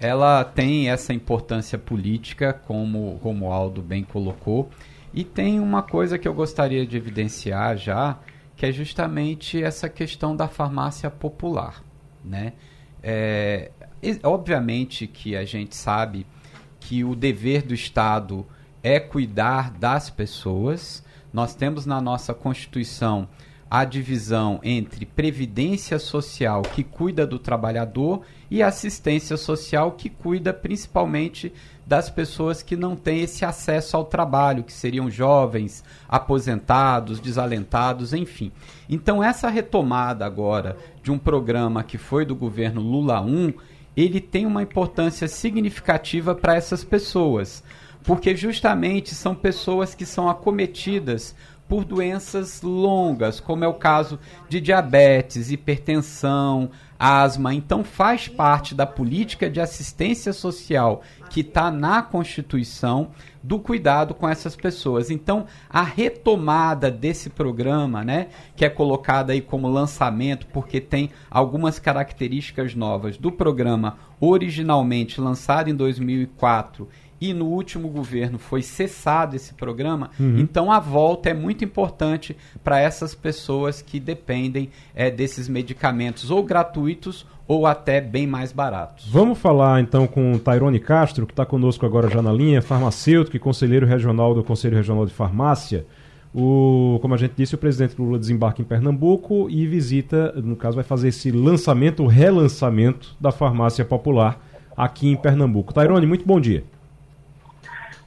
S5: Ela tem essa importância política, como o Romualdo bem colocou, e tem uma coisa que eu gostaria de evidenciar já, que é justamente essa questão da farmácia popular, né? É, obviamente que a gente sabe que o dever do Estado é cuidar das pessoas. Nós temos na nossa Constituição a divisão entre previdência social, que cuida do trabalhador, e assistência social, que cuida principalmente das pessoas que não têm esse acesso ao trabalho, que seriam jovens, aposentados, desalentados, enfim. Então, essa retomada agora de um programa que foi do governo Lula 1, ele tem uma importância significativa para essas pessoas, porque justamente são pessoas que são acometidas por doenças longas, como é o caso de diabetes, hipertensão, asma. Então, faz parte da política de assistência social que está na Constituição do cuidado com essas pessoas. Então, a retomada desse programa, né, que é colocado aí como lançamento, porque tem algumas características novas do programa originalmente lançado em 2004 e no último governo foi cessado esse programa, então a volta é muito importante para essas pessoas que dependem é, desses medicamentos ou gratuitos ou até bem mais baratos.
S2: Vamos falar então com o Tairone Castro, que está conosco agora já na linha, farmacêutico e conselheiro regional do Conselho Regional de Farmácia. O, como a gente disse, o presidente Lula desembarca em Pernambuco e visita, no caso, vai fazer esse lançamento, o relançamento da farmácia popular aqui em Pernambuco. Tairone, muito bom dia.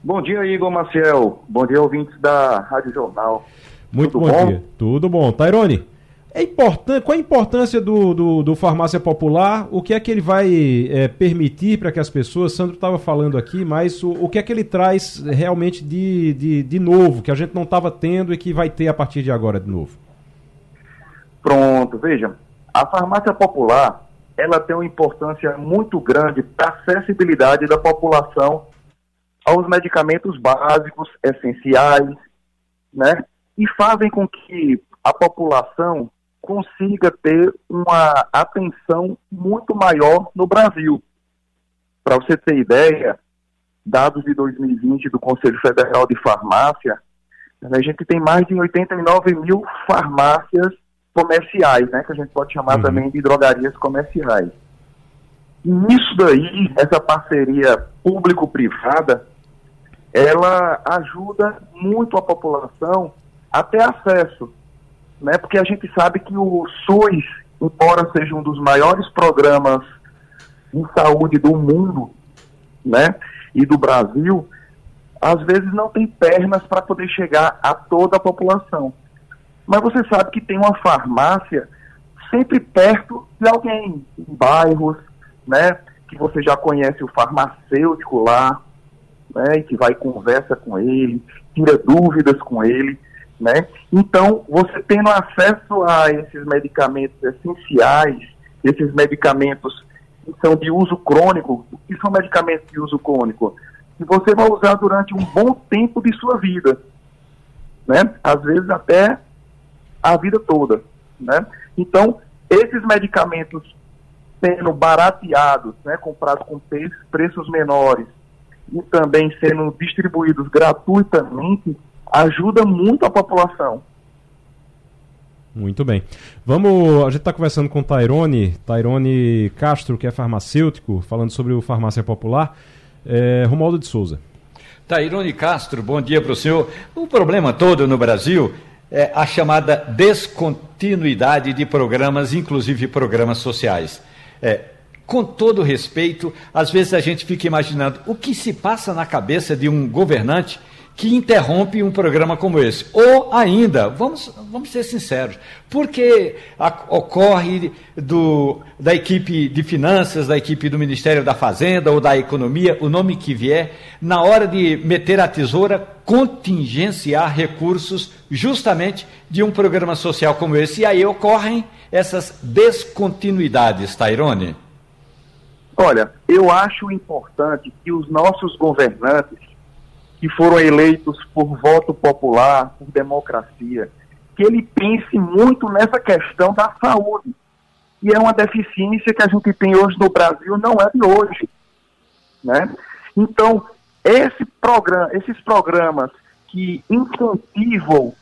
S10: Bom dia, Igor Maciel. Bom dia, ouvintes da Rádio Jornal.
S2: Muito
S10: Tudo
S2: bom,
S10: bom?
S2: dia. Tudo bom. Tairone, é importante, qual a importância do, do, do farmácia popular? O que é que ele vai é, permitir para que as pessoas, Sandro estava falando aqui, mas o, o que é que ele traz realmente de, de, de novo, que a gente não estava tendo e que vai ter a partir de agora de novo?
S10: Pronto, veja, a farmácia popular, ela tem uma importância muito grande para a acessibilidade da população aos medicamentos básicos, essenciais, né? E fazem com que a população consiga ter uma atenção muito maior no Brasil. Para você ter ideia, dados de 2020 do Conselho Federal de Farmácia A gente tem mais de 89 mil farmácias comerciais, né, que a gente pode chamar uhum. também de drogarias comerciais. E nisso daí, essa parceria público-privada, ela ajuda muito a população a ter acesso, né, porque a gente sabe que o SUS, embora seja um dos maiores programas de saúde do mundo, né, e do Brasil, às vezes não tem pernas para poder chegar a toda a população. Mas você sabe que tem uma farmácia sempre perto de alguém, em bairros, né? Que você já conhece o farmacêutico lá, né? Que vai conversa com ele, tira dúvidas com ele, né? Então, você tendo acesso a esses medicamentos essenciais, esses medicamentos que são de uso crônico, o que são medicamentos de uso crônico? Que você vai usar durante um bom tempo de sua vida, né? Às vezes até a vida toda, né? Então, esses medicamentos sendo barateados, né, comprados com preços menores e também sendo distribuídos gratuitamente, ajuda muito a população.
S2: Muito bem. Vamos, a gente está conversando com o Tairone, Tairone Castro, que é farmacêutico, falando sobre o Farmácia Popular. É, Romualdo de Souza.
S4: Tairone Castro, bom dia para o senhor. O problema todo no Brasil é, a chamada descontinuidade de programas, inclusive programas sociais. É, com todo respeito, às vezes a gente fica imaginando o que se passa na cabeça de um governante que interrompe um programa como esse. Ou ainda, vamos, vamos ser sinceros, porque ocorre do, da equipe de finanças, da equipe do Ministério da Fazenda ou da Economia, o nome que vier, na hora de meter a tesoura, contingenciar recursos justamente de um programa social como esse. E aí ocorrem essas descontinuidades, Tairone.
S10: Olha, eu acho importante que os nossos governantes que foram eleitos por voto popular, por democracia, que ele pense muito nessa questão da saúde. E é uma deficiência que a gente tem hoje no Brasil, não é de hoje. Né? Então, esse programa, esses programas que incentivam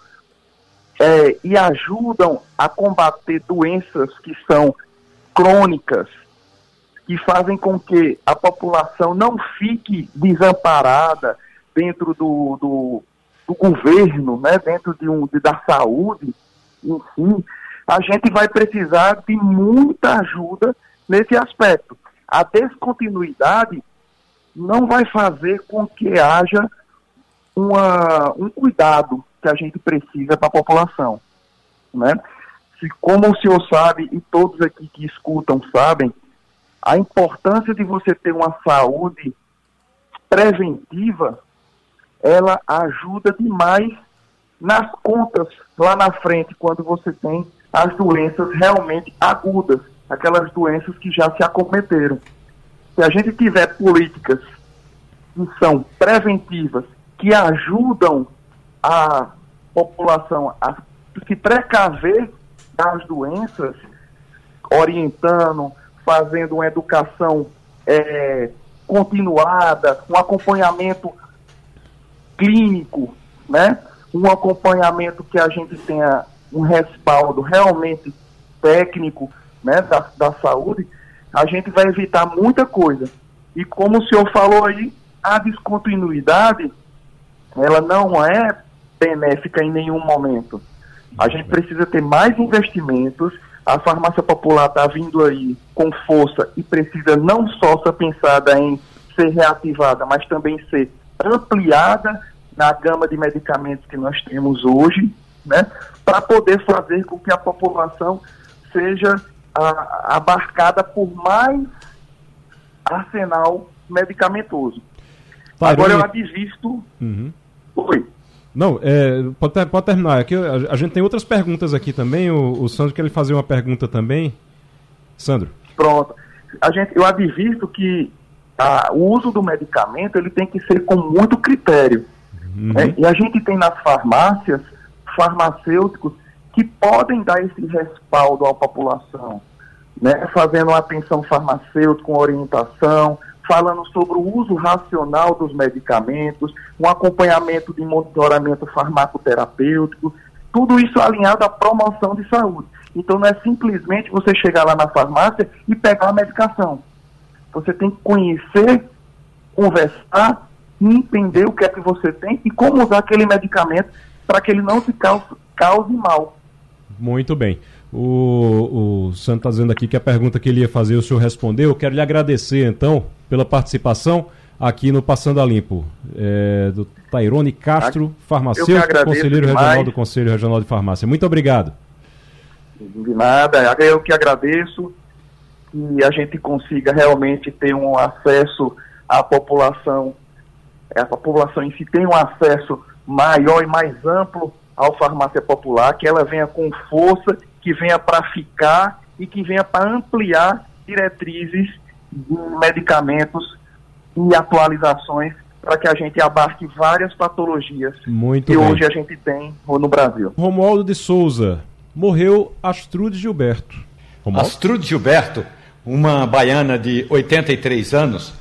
S10: é, e ajudam a combater doenças que são crônicas, que fazem com que a população não fique desamparada, dentro do, do, do governo, né, dentro de um, de, da saúde, enfim, a gente vai precisar de muita ajuda nesse aspecto. A descontinuidade não vai fazer com que haja uma, um cuidado que a gente precisa para a população. Né? Se, como o senhor sabe, e todos aqui que escutam sabem, a importância de você ter uma saúde preventiva ela ajuda demais nas contas lá na frente, quando você tem as doenças realmente agudas, aquelas doenças que já se acometeram. Se a gente tiver políticas que são preventivas, que ajudam a população a se precaver das doenças, orientando, fazendo uma educação é, continuada, um acompanhamento clínico, né? Um acompanhamento que a gente tenha um respaldo realmente técnico, né, da, da saúde, a gente vai evitar muita coisa. E como o senhor falou aí, a descontinuidade, ela não é benéfica em nenhum momento. A gente precisa ter mais investimentos. A farmácia popular está vindo aí com força e precisa não só ser pensada em ser reativada, mas também ser ampliada na gama de medicamentos que nós temos hoje, né, para poder fazer com que a população seja a, abarcada por mais arsenal medicamentoso. Agora eu advisto.
S2: Uhum. Oi. Não, é, pode, pode terminar. Aqui, a, a, gente tem outras perguntas aqui também. O, o Sandro quer fazer uma pergunta também. Sandro.
S10: Pronto. A gente, eu advisto que a, o uso do medicamento ele tem que ser com muito critério. Uhum. Né? E a gente tem nas farmácias farmacêuticos que podem dar esse respaldo à população, né? fazendo uma atenção farmacêutica com orientação, falando sobre o uso racional dos medicamentos, um acompanhamento de monitoramento farmacoterapêutico, tudo isso alinhado à promoção de saúde. Então não é simplesmente você chegar lá na farmácia e pegar a medicação. Você tem que conhecer, conversar entender o que é que você tem e como usar aquele medicamento para que ele não se cause, cause mal.
S2: Muito bem. O, o Santo está dizendo aqui que a pergunta que ele ia fazer o senhor respondeu. Eu quero lhe agradecer, então, pela participação aqui no Passando a Limpo, é, do Tairone Castro, farmacêutico, conselheiro demais. regional do Conselho Regional de Farmácia. Muito obrigado.
S10: De nada, eu que agradeço que a gente consiga realmente ter um acesso à população, a população em si tem um acesso maior e mais amplo ao farmácia popular, que ela venha com força, que venha para ficar e que venha para ampliar diretrizes de medicamentos e atualizações para que a gente abarque várias patologias
S2: Muito
S10: que
S2: bem.
S10: hoje a gente tem no Brasil.
S2: Romualdo de Souza, morreu Astrude Gilberto.
S4: Romualdo? Astrude Gilberto, uma baiana de 83 anos,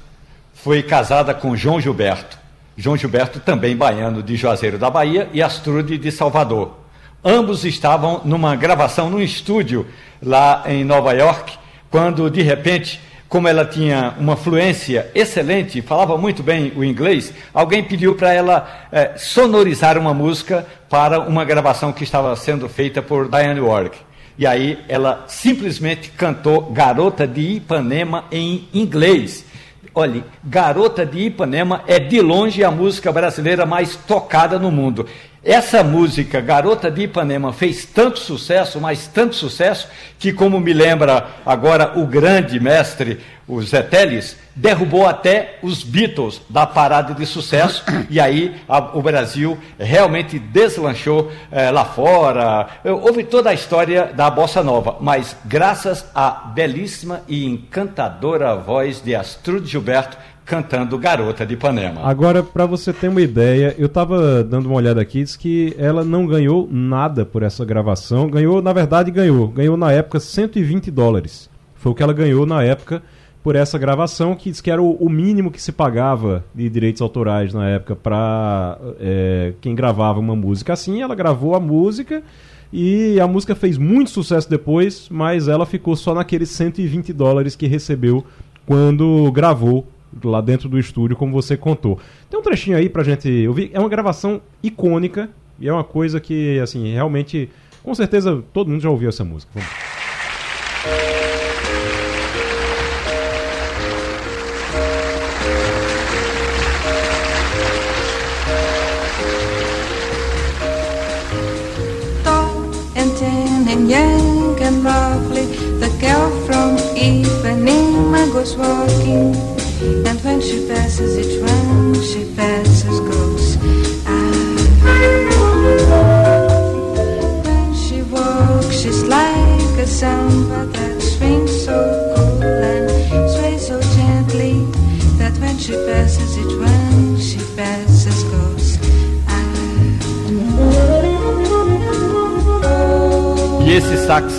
S4: foi casada com João Gilberto. João Gilberto, também baiano de Juazeiro da Bahia, e Astrude de Salvador. Ambos estavam numa gravação num estúdio lá em Nova York, quando de repente, como ela tinha uma fluência excelente, falava muito bem o inglês, alguém pediu para ela é, sonorizar uma música para uma gravação que estava sendo feita por Diane Warwick. E aí ela simplesmente cantou Garota de Ipanema em inglês. Olhe, Garota de Ipanema é de longe a música brasileira mais tocada no mundo. Essa música, Garota de Ipanema, fez tanto sucesso, mas tanto sucesso, que, como me lembra agora o grande mestre, o Zé Teles, derrubou até os Beatles da parada de sucesso, e aí a, o Brasil realmente deslanchou eh, lá fora. Houve toda a história da Bossa Nova, mas graças à belíssima e encantadora voz de Astrude Gilberto, cantando Garota de Ipanema.
S2: Agora, para você ter uma ideia, eu estava dando uma olhada aqui, diz que ela não ganhou nada por essa gravação. Ganhou, na verdade, ganhou. Ganhou na época 120 dólares. Foi o que ela ganhou na época por essa gravação, que diz que era o, o mínimo que se pagava de direitos autorais na época para é, quem gravava uma música assim. Ela gravou a música e a música fez muito sucesso depois, mas ela ficou só naqueles 120 dólares que recebeu quando gravou lá dentro do estúdio, como você contou. Tem um trechinho aí pra gente ouvir. É uma gravação icônica e é uma coisa que, assim, realmente, com certeza todo mundo já ouviu essa música. Vamos.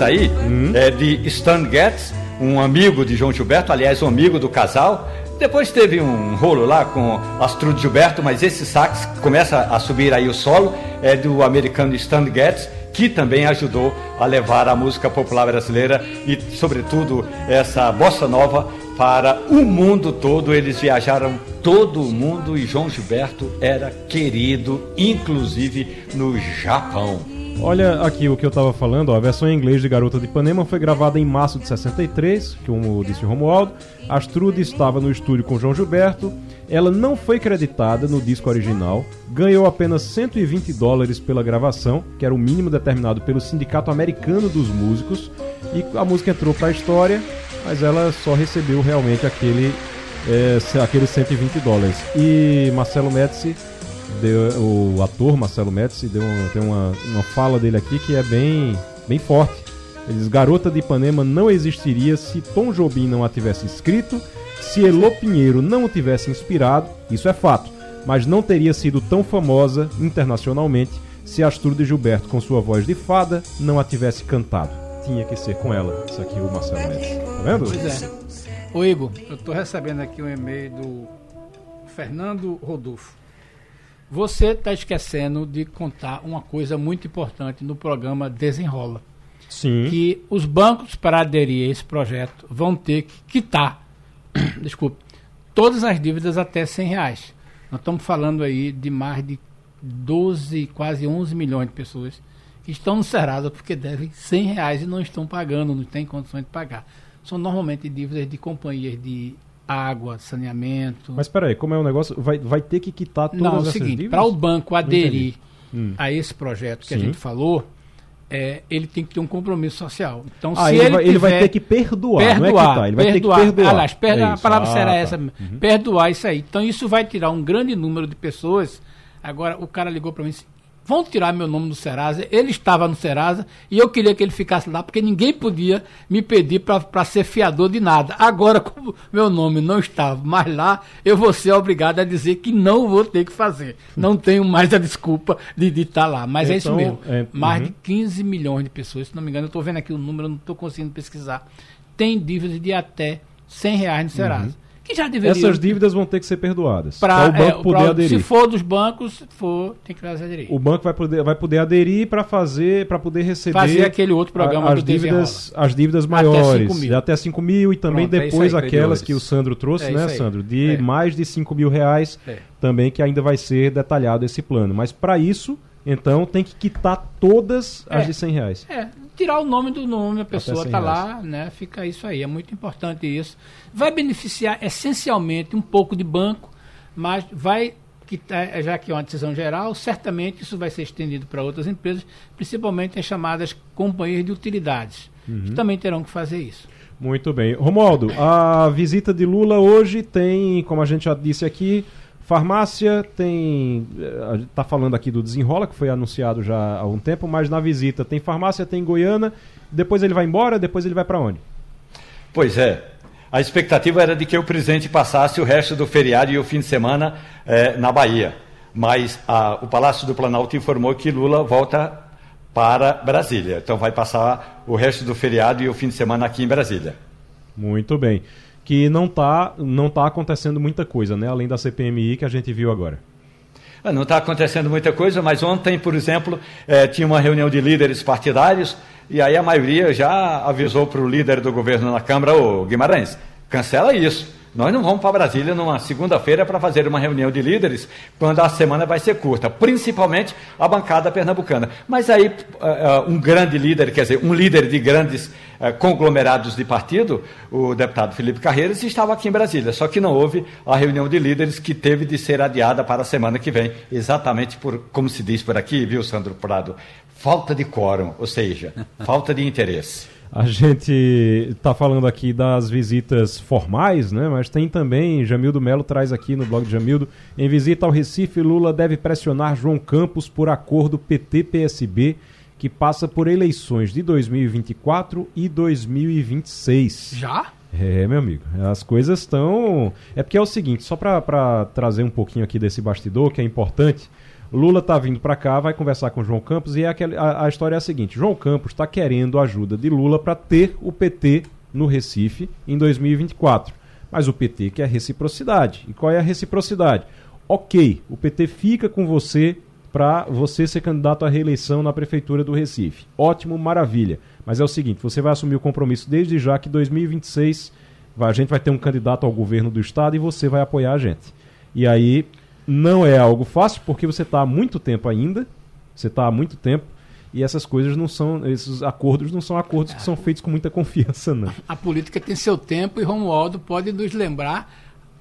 S4: Aí hum. é de Stan Getz, um amigo de João Gilberto, aliás, um amigo do casal, depois teve um rolo lá com Astrude Gilberto, mas esse sax começa a subir aí o solo, é do americano Stan Getz, que também ajudou a levar a música popular brasileira e, sobretudo, essa bossa nova para o mundo todo. Eles viajaram todo o mundo e João Gilberto era querido, inclusive no Japão.
S2: Olha aqui o que eu estava falando, ó, a versão em inglês de Garota de Ipanema foi gravada em março de 63, como disse o Romualdo. Astrude estava no estúdio com João Gilberto. Ela não foi creditada no disco original, ganhou apenas 120 dólares pela gravação, que era o mínimo determinado pelo Sindicato Americano dos Músicos, e a música entrou para a história, mas ela só recebeu realmente aquele, é, aqueles 120 dólares. E Marcelo Médici deu, o ator Marcelo Médici deu tem uma, uma fala dele aqui que é bem, bem forte. Ele diz: Garota de Ipanema não existiria se Tom Jobim não a tivesse escrito, se Elô Pinheiro não o tivesse inspirado, isso é fato, mas não teria sido tão famosa internacionalmente se Astrude Gilberto, com sua voz de fada, não a tivesse cantado. Tinha que ser com ela. Isso aqui o Marcelo Médici. Tá vendo?
S3: Pois é. Ô Igor, eu estou recebendo aqui um e-mail do Fernando Rodolfo. Você está esquecendo de contar uma coisa muito importante no programa Desenrola.
S2: Sim.
S3: Que os bancos, para aderir a esse projeto, vão ter que quitar, desculpe, todas as dívidas até 100 reais. Nós estamos falando aí de mais de 12, quase 11 milhões de pessoas que estão no Serasa porque devem 100 reais e não estão pagando, não têm condições de pagar. São normalmente dívidas de companhias de água, saneamento.
S2: Mas espera aí, como é o negócio? Vai, vai ter que quitar todas
S3: Não, é o seguinte, para o banco aderir
S2: Hum.
S3: a esse projeto que a
S2: Sim.
S3: gente falou, é, ele tem que ter um compromisso social. Então,
S2: Ah,
S3: se
S2: ele,
S3: ele,
S2: vai, ele vai ter que perdoar, não é
S3: perdoar,
S2: quitar, ele vai
S3: perdoar.
S2: ter que perdoar.
S3: Aliás, per-
S2: É
S3: a palavra
S2: Ah,
S3: será
S2: tá.
S3: essa,
S2: Uhum.
S3: perdoar isso aí. Então isso vai tirar um grande número de pessoas. Agora o cara ligou para mim e disse, vão tirar meu nome do Serasa. Ele estava no Serasa e eu queria que ele ficasse lá porque ninguém podia me pedir para ser fiador de nada. Agora, como meu nome não estava mais lá, eu vou ser obrigado a dizer que não vou ter que fazer. Não tenho mais a desculpa de estar lá. Mas é isso
S2: Então,
S3: mesmo.
S2: é,
S3: mais
S2: uhum.
S3: de 15 milhões de pessoas, se não me engano, eu estou vendo aqui o número, eu não estou conseguindo pesquisar, tem dívidas de até 100 reais no Serasa. Que já deveria.
S2: Essas dívidas vão ter que ser perdoadas. Para o banco
S3: é,
S2: poder
S3: pra-
S2: aderir.
S3: Se for dos bancos, for, tem que fazer aderir.
S2: O banco vai poder, vai poder aderir para fazer, para poder receber
S3: Fazer aquele outro programa
S2: a- as
S3: do
S2: dívidas, as dívidas
S3: Até
S2: maiores,
S3: 5 mil.
S2: até 5 mil e também
S3: Pronto, é
S2: depois
S3: aí,
S2: aquelas que o Sandro trouxe,
S3: É
S2: né. Sandro, de
S3: É.
S2: mais de 5 mil reais
S3: É.
S2: também que ainda vai ser detalhado esse plano. Mas para isso, então tem que quitar todas as
S3: É.
S2: de 100 reais.
S3: É, tirar o nome do nome, a pessoa
S2: 100
S3: está lá, né? Fica isso aí, é muito importante isso. Vai beneficiar essencialmente um pouco de banco, mas vai quitar, já que é uma decisão geral, certamente isso vai ser estendido para outras empresas, principalmente as chamadas companhias de utilidades, que também terão que fazer isso.
S2: Muito bem. Romualdo, a visita de Lula hoje tem, como a gente já disse aqui, farmácia, tem. eh, A gente tá falando aqui do desenrola, que foi anunciado já há um tempo, mas na visita tem farmácia, tem Goiânia, depois ele vai embora, depois ele vai para onde?
S4: Pois é. A expectativa era de que o presidente passasse o resto do feriado e o fim de semana eh, na Bahia. Mas a- o Palácio do Planalto informou que Lula volta para Brasília. Então vai passar o resto do feriado e o fim de semana aqui em Brasília.
S2: Muito bem. Que não tá, não tá acontecendo muita coisa, né? Além da CPMI que a gente viu agora.
S4: Ah, Não está acontecendo muita coisa, mas ontem, por exemplo, eh, tinha uma reunião de líderes partidários e aí a maioria já avisou para o líder do governo na Câmara, o Guimarães, cancela isso. Nós não vamos para Brasília numa segunda-feira para fazer uma reunião de líderes quando a semana vai ser curta, principalmente a bancada pernambucana. Mas aí ah, ah, um grande líder, quer dizer, um líder de grandes ah, conglomerados de partido, o deputado Felipe Carreiras, estava aqui em Brasília, só que não houve a reunião de líderes que teve de ser adiada para a semana que vem, exatamente por, como se diz por aqui, viu, Sandro Prado, falta de quórum, ou seja, falta de interesse.
S2: A gente está falando aqui das visitas formais, né? Mas tem também, Jamildo Melo traz aqui no blog de Jamildo, em visita ao Recife, Lula deve pressionar João Campos por acordo PT-PSB que passa por eleições de 2024 e 2026.
S3: Já?
S2: É, meu amigo, as coisas estão. É porque é o seguinte, só para trazer um pouquinho aqui desse bastidor, que é importante. Lula tá vindo para cá, vai conversar com João Campos e é aquele, a, a história é a seguinte: João Campos está querendo a ajuda de Lula para ter o PT no Recife em 2024. Mas o PT quer reciprocidade. E qual é a reciprocidade? Ok, o PT fica com você para você ser candidato à reeleição na prefeitura do Recife. Ótimo, maravilha. Mas é o seguinte, você vai assumir o compromisso desde já que 2026 vai- a gente vai ter um candidato ao governo do estado e você vai apoiar a gente. E aí não é algo fácil porque você está há muito tempo ainda, você está há muito tempo e essas coisas não são, esses acordos não são acordos que são feitos com muita confiança, não.
S3: A política tem seu tempo e Romualdo pode nos lembrar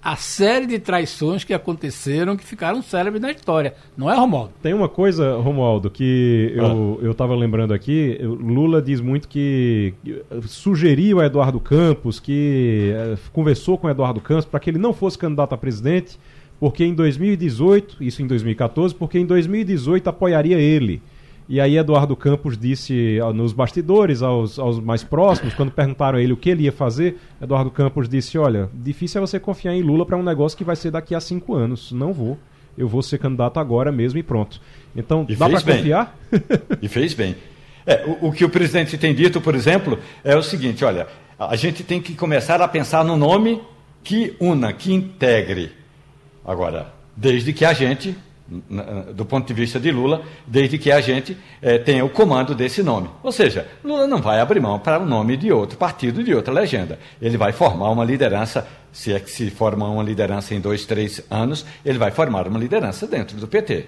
S3: a série de traições que aconteceram que ficaram célebres na história. Não é, Romualdo?
S2: Tem uma coisa, Romualdo, que eu, eu tava lembrando aqui. Lula diz muito que sugeriu a Eduardo Campos, que eh, conversou com o Eduardo Campos para que ele não fosse candidato a presidente, porque em 2018, isso em 2014, porque em 2018 apoiaria ele. E aí Eduardo Campos disse ah, nos bastidores, aos, aos mais próximos, quando perguntaram a ele o que ele ia fazer, Eduardo Campos disse, olha, difícil é você confiar em Lula para um negócio que vai ser daqui a cinco anos. Não vou. Eu vou ser candidato agora mesmo e pronto. Então,
S4: E
S2: dá para confiar?
S4: E fez bem. É, o, o que o presidente tem dito, por exemplo, é o seguinte: olha, A gente tem que começar a pensar no nome que una, que integre. Agora, desde que a gente, do ponto de vista de Lula, desde que a gente é, tenha o comando desse nome. Ou seja, Lula não vai abrir mão para o nome de outro partido, de outra legenda. Ele vai formar uma liderança, se é que se formar uma liderança em dois, três anos, ele vai formar uma liderança dentro do PT.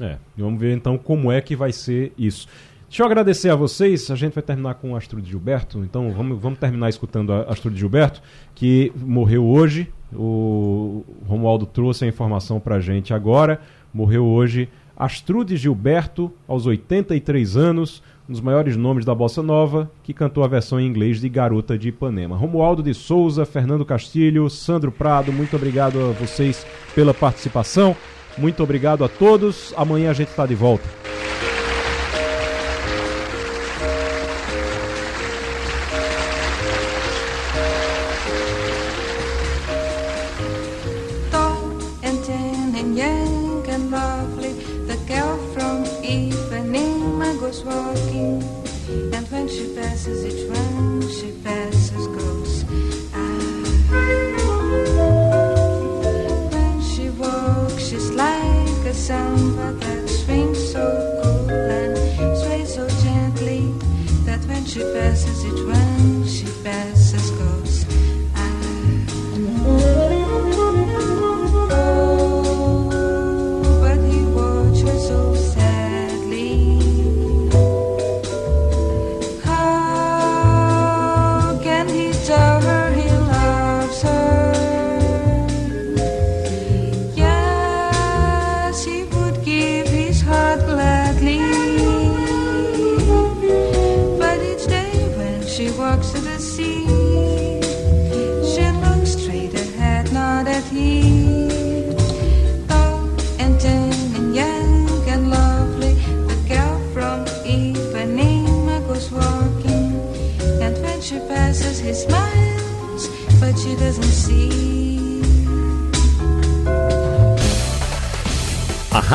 S11: É, vamos ver então como é que vai ser isso. Deixa eu agradecer a vocês. A gente vai terminar com o Astrude Gilberto. Então vamos, vamos terminar escutando a Astrude Gilberto, que morreu hoje. O Romualdo trouxe a informação para a gente agora. Morreu hoje. Astrude Gilberto, aos 83 anos, um dos maiores nomes da Bossa Nova, que cantou a versão em inglês de Garota de Ipanema. Romualdo de Souza, Fernando Castilho, Sandro Prado, muito obrigado a vocês pela participação. Muito obrigado a todos. Amanhã a gente está de volta.